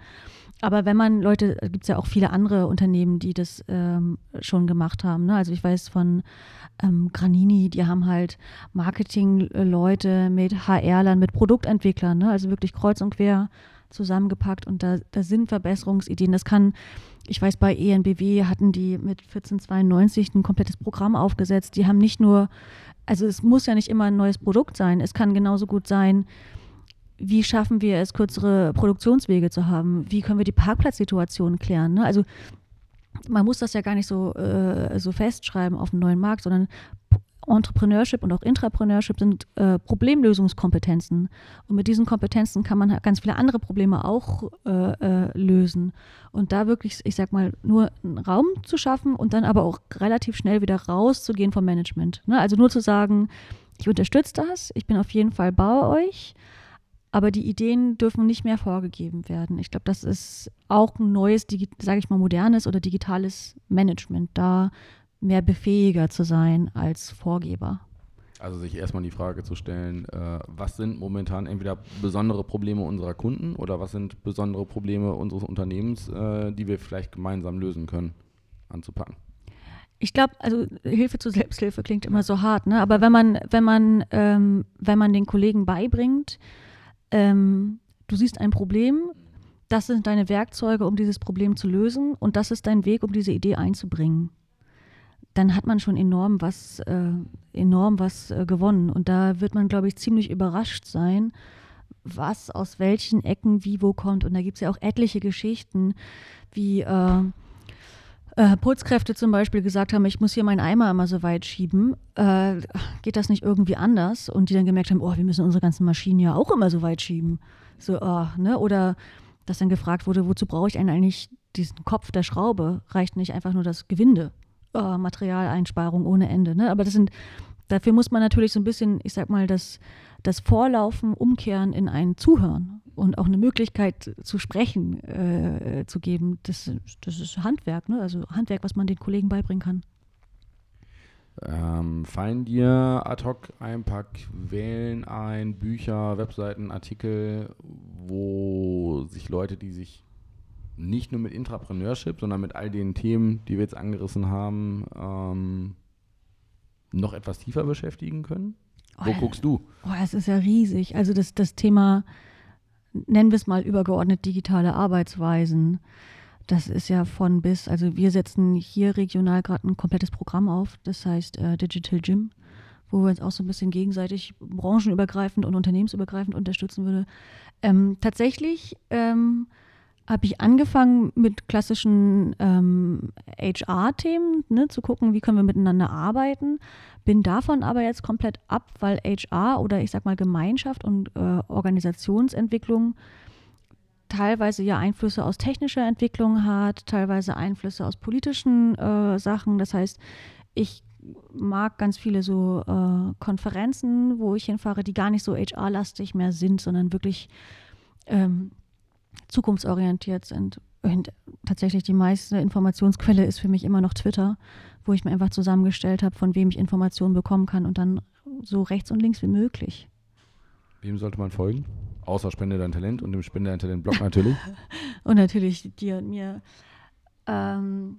C: Aber wenn man Leute, gibt es ja auch viele andere Unternehmen, die das ähm, schon gemacht haben. Ne? Also ich weiß von ähm, Granini, die haben halt Marketing-Leute mit HR-Lern, mit Produktentwicklern, ne? also wirklich kreuz und quer zusammengepackt und da, da sind Verbesserungsideen. Das kann, ich weiß, bei ENBW hatten die mit 1492 ein komplettes Programm aufgesetzt. Die haben nicht nur, also es muss ja nicht immer ein neues Produkt sein, es kann genauso gut sein, wie schaffen wir es, kürzere Produktionswege zu haben? Wie können wir die Parkplatzsituation klären? Ne? Also man muss das ja gar nicht so, äh, so festschreiben auf dem neuen Markt, sondern Entrepreneurship und auch Intrapreneurship sind äh, Problemlösungskompetenzen. Und mit diesen Kompetenzen kann man ganz viele andere Probleme auch äh, äh, lösen. Und da wirklich, ich sag mal, nur einen Raum zu schaffen und dann aber auch relativ schnell wieder rauszugehen vom Management. Ne? Also nur zu sagen, ich unterstütze das, ich bin auf jeden Fall bei euch aber die Ideen dürfen nicht mehr vorgegeben werden. Ich glaube, das ist auch ein neues, sage ich mal, modernes oder digitales Management, da mehr befähiger zu sein als Vorgeber.
B: Also sich erstmal die Frage zu stellen, äh, was sind momentan entweder besondere Probleme unserer Kunden oder was sind besondere Probleme unseres Unternehmens, äh, die wir vielleicht gemeinsam lösen können, anzupacken.
C: Ich glaube, also Hilfe zur Selbsthilfe klingt immer so hart, ne? Aber wenn man, wenn man, ähm, wenn man den Kollegen beibringt, ähm, du siehst ein Problem, das sind deine Werkzeuge, um dieses Problem zu lösen und das ist dein Weg, um diese Idee einzubringen. Dann hat man schon enorm was, äh, enorm was äh, gewonnen. Und da wird man, glaube ich, ziemlich überrascht sein, was aus welchen Ecken wie wo kommt. Und da gibt es ja auch etliche Geschichten, wie äh, äh, Putzkräfte zum Beispiel gesagt haben, ich muss hier meinen Eimer immer so weit schieben, äh, geht das nicht irgendwie anders? Und die dann gemerkt haben, oh, wir müssen unsere ganzen Maschinen ja auch immer so weit schieben. So, oh, ne? Oder dass dann gefragt wurde, wozu brauche ich eigentlich diesen Kopf der Schraube? Reicht nicht einfach nur das Gewinde? Oh, Materialeinsparung ohne Ende. Ne? Aber das sind, dafür muss man natürlich so ein bisschen, ich sag mal, das, das Vorlaufen umkehren in ein Zuhören und auch eine Möglichkeit zu sprechen äh, zu geben, das, das ist Handwerk, ne? also Handwerk, was man den Kollegen beibringen kann.
B: Ähm, fallen dir ad hoc ein paar Quellen ein, Bücher, Webseiten, Artikel, wo sich Leute, die sich nicht nur mit Intrapreneurship, sondern mit all den Themen, die wir jetzt angerissen haben, ähm, noch etwas tiefer beschäftigen können? Wo oh, guckst du?
C: Oh, es ist ja riesig. Also das, das Thema nennen wir es mal übergeordnet digitale Arbeitsweisen. Das ist ja von bis, also wir setzen hier regional gerade ein komplettes Programm auf, das heißt äh, Digital Gym, wo wir uns auch so ein bisschen gegenseitig branchenübergreifend und unternehmensübergreifend unterstützen würde. Ähm, tatsächlich ähm, habe ich angefangen mit klassischen ähm, HR-Themen, ne, zu gucken, wie können wir miteinander arbeiten. Bin davon aber jetzt komplett ab, weil HR oder ich sag mal Gemeinschaft und äh, Organisationsentwicklung, teilweise ja Einflüsse aus technischer Entwicklung hat, teilweise Einflüsse aus politischen äh, Sachen. Das heißt, ich mag ganz viele so äh, Konferenzen, wo ich hinfahre, die gar nicht so HR-lastig mehr sind, sondern wirklich ähm, zukunftsorientiert sind. Und tatsächlich die meiste Informationsquelle ist für mich immer noch Twitter, wo ich mir einfach zusammengestellt habe, von wem ich Informationen bekommen kann und dann so rechts und links wie möglich.
B: Wem sollte man folgen? Außer Spende dein Talent und dem Spende dein Talent Blog natürlich.
C: und natürlich dir und mir. Ähm,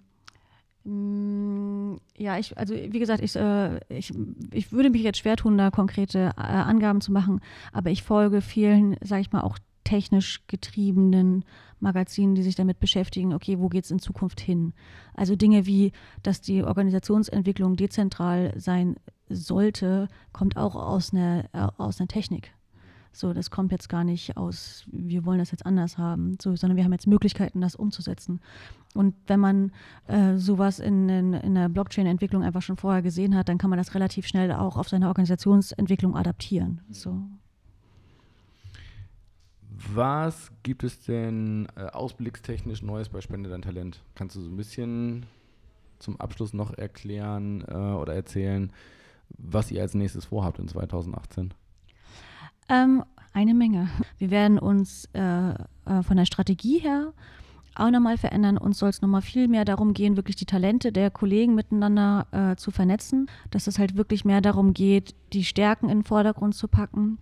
C: mm, ja, ich, also wie gesagt, ich, äh, ich, ich würde mich jetzt schwer tun, da konkrete äh, Angaben zu machen, aber ich folge vielen, sage ich mal, auch technisch getriebenen Magazinen, die sich damit beschäftigen, okay, wo geht es in Zukunft hin? Also Dinge wie, dass die Organisationsentwicklung dezentral sein sollte, kommt auch aus einer, äh, aus einer Technik. So, das kommt jetzt gar nicht aus, wir wollen das jetzt anders haben, so, sondern wir haben jetzt Möglichkeiten, das umzusetzen. Und wenn man äh, sowas in, in, in der Blockchain-Entwicklung einfach schon vorher gesehen hat, dann kann man das relativ schnell auch auf seine Organisationsentwicklung adaptieren. So.
B: Was gibt es denn äh, ausblickstechnisch Neues bei Spende dein Talent? Kannst du so ein bisschen zum Abschluss noch erklären äh, oder erzählen, was ihr als nächstes vorhabt in 2018?
C: Ähm, eine Menge. Wir werden uns äh, äh, von der Strategie her auch nochmal verändern. Uns soll es nochmal viel mehr darum gehen, wirklich die Talente der Kollegen miteinander äh, zu vernetzen. Dass es halt wirklich mehr darum geht, die Stärken in den Vordergrund zu packen.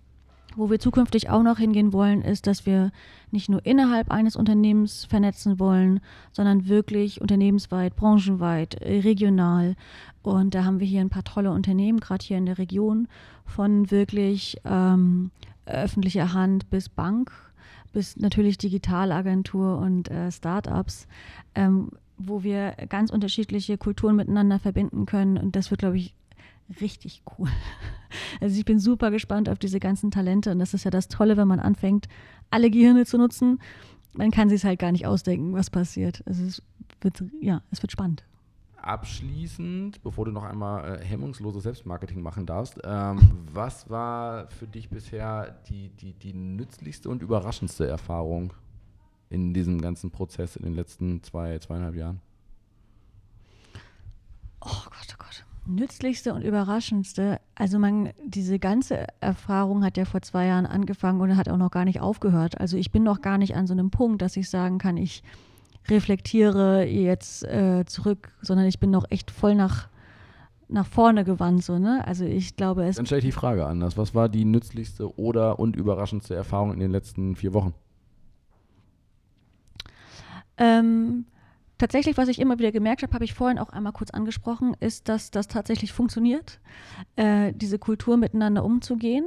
C: Wo wir zukünftig auch noch hingehen wollen, ist, dass wir nicht nur innerhalb eines Unternehmens vernetzen wollen, sondern wirklich unternehmensweit, branchenweit, regional. Und da haben wir hier ein paar tolle Unternehmen, gerade hier in der Region, von wirklich ähm, öffentlicher Hand bis Bank, bis natürlich Digitalagentur und äh, Startups, ähm, wo wir ganz unterschiedliche Kulturen miteinander verbinden können. Und das wird, glaube ich, richtig cool. Also ich bin super gespannt auf diese ganzen Talente und das ist ja das Tolle, wenn man anfängt, alle Gehirne zu nutzen. Man kann sich halt gar nicht ausdenken, was passiert. Also es wird, ja, es wird spannend
B: abschließend, bevor du noch einmal äh, hemmungsloses Selbstmarketing machen darfst, ähm, was war für dich bisher die, die, die nützlichste und überraschendste Erfahrung in diesem ganzen Prozess in den letzten zwei, zweieinhalb Jahren?
C: Oh Gott, oh Gott. Nützlichste und überraschendste, also man, diese ganze Erfahrung hat ja vor zwei Jahren angefangen und hat auch noch gar nicht aufgehört. Also ich bin noch gar nicht an so einem Punkt, dass ich sagen kann, ich reflektiere jetzt äh, zurück, sondern ich bin noch echt voll nach, nach vorne gewandt. So, ne? Also ich glaube es.
B: Dann stelle ich die Frage anders. Was war die nützlichste oder und überraschendste Erfahrung in den letzten vier Wochen?
C: Ähm, tatsächlich, was ich immer wieder gemerkt habe, habe ich vorhin auch einmal kurz angesprochen, ist, dass das tatsächlich funktioniert, äh, diese Kultur miteinander umzugehen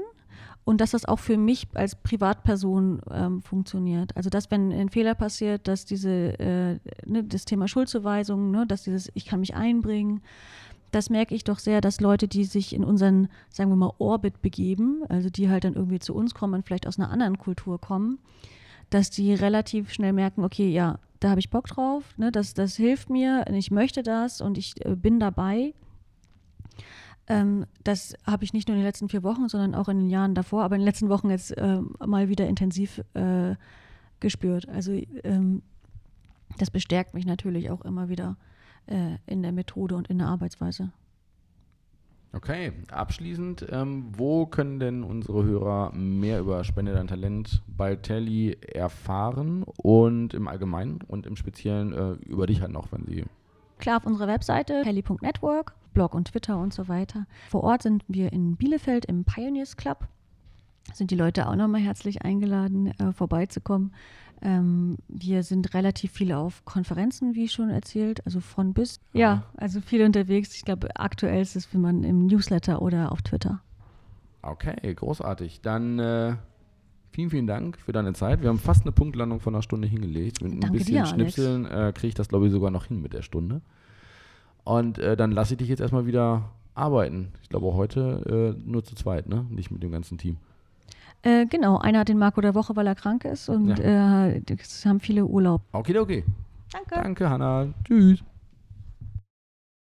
C: und dass das auch für mich als Privatperson ähm, funktioniert. Also dass, wenn ein Fehler passiert, dass diese, äh, ne, das Thema Schuldzuweisung, ne, dass dieses, ich kann mich einbringen, das merke ich doch sehr, dass Leute, die sich in unseren, sagen wir mal, Orbit begeben, also die halt dann irgendwie zu uns kommen und vielleicht aus einer anderen Kultur kommen, dass die relativ schnell merken, okay, ja, da habe ich Bock drauf, ne, das, das hilft mir, ich möchte das und ich äh, bin dabei. Ähm, das habe ich nicht nur in den letzten vier Wochen, sondern auch in den Jahren davor, aber in den letzten Wochen jetzt äh, mal wieder intensiv äh, gespürt. Also ähm, das bestärkt mich natürlich auch immer wieder äh, in der Methode und in der Arbeitsweise.
B: Okay, abschließend, ähm, wo können denn unsere Hörer mehr über Spende dein Talent bei Telly erfahren und im Allgemeinen und im Speziellen äh, über dich halt noch, wenn sie
C: Klar, auf unserer Webseite telly.network, Blog und Twitter und so weiter. Vor Ort sind wir in Bielefeld im Pioneers Club. Sind die Leute auch nochmal herzlich eingeladen, äh, vorbeizukommen. Ähm, wir sind relativ viel auf Konferenzen, wie schon erzählt, also von bis. Ja, also viel unterwegs. Ich glaube, aktuell ist es, wenn man im Newsletter oder auf Twitter.
B: Okay, großartig. Dann äh, vielen, vielen Dank für deine Zeit. Wir haben fast eine Punktlandung von einer Stunde hingelegt. Mit
C: Danke
B: ein bisschen
C: dir,
B: Schnipseln äh, kriege ich das, glaube ich, sogar noch hin mit der Stunde. Und äh, dann lasse ich dich jetzt erstmal wieder arbeiten. Ich glaube heute äh, nur zu zweit, ne? Nicht mit dem ganzen Team.
C: Äh, genau, einer hat den Marco der Woche, weil er krank ist und ja. Äh, haben viele Urlaub.
B: Okay, okay.
C: Danke.
B: Danke, Hanna. Tschüss.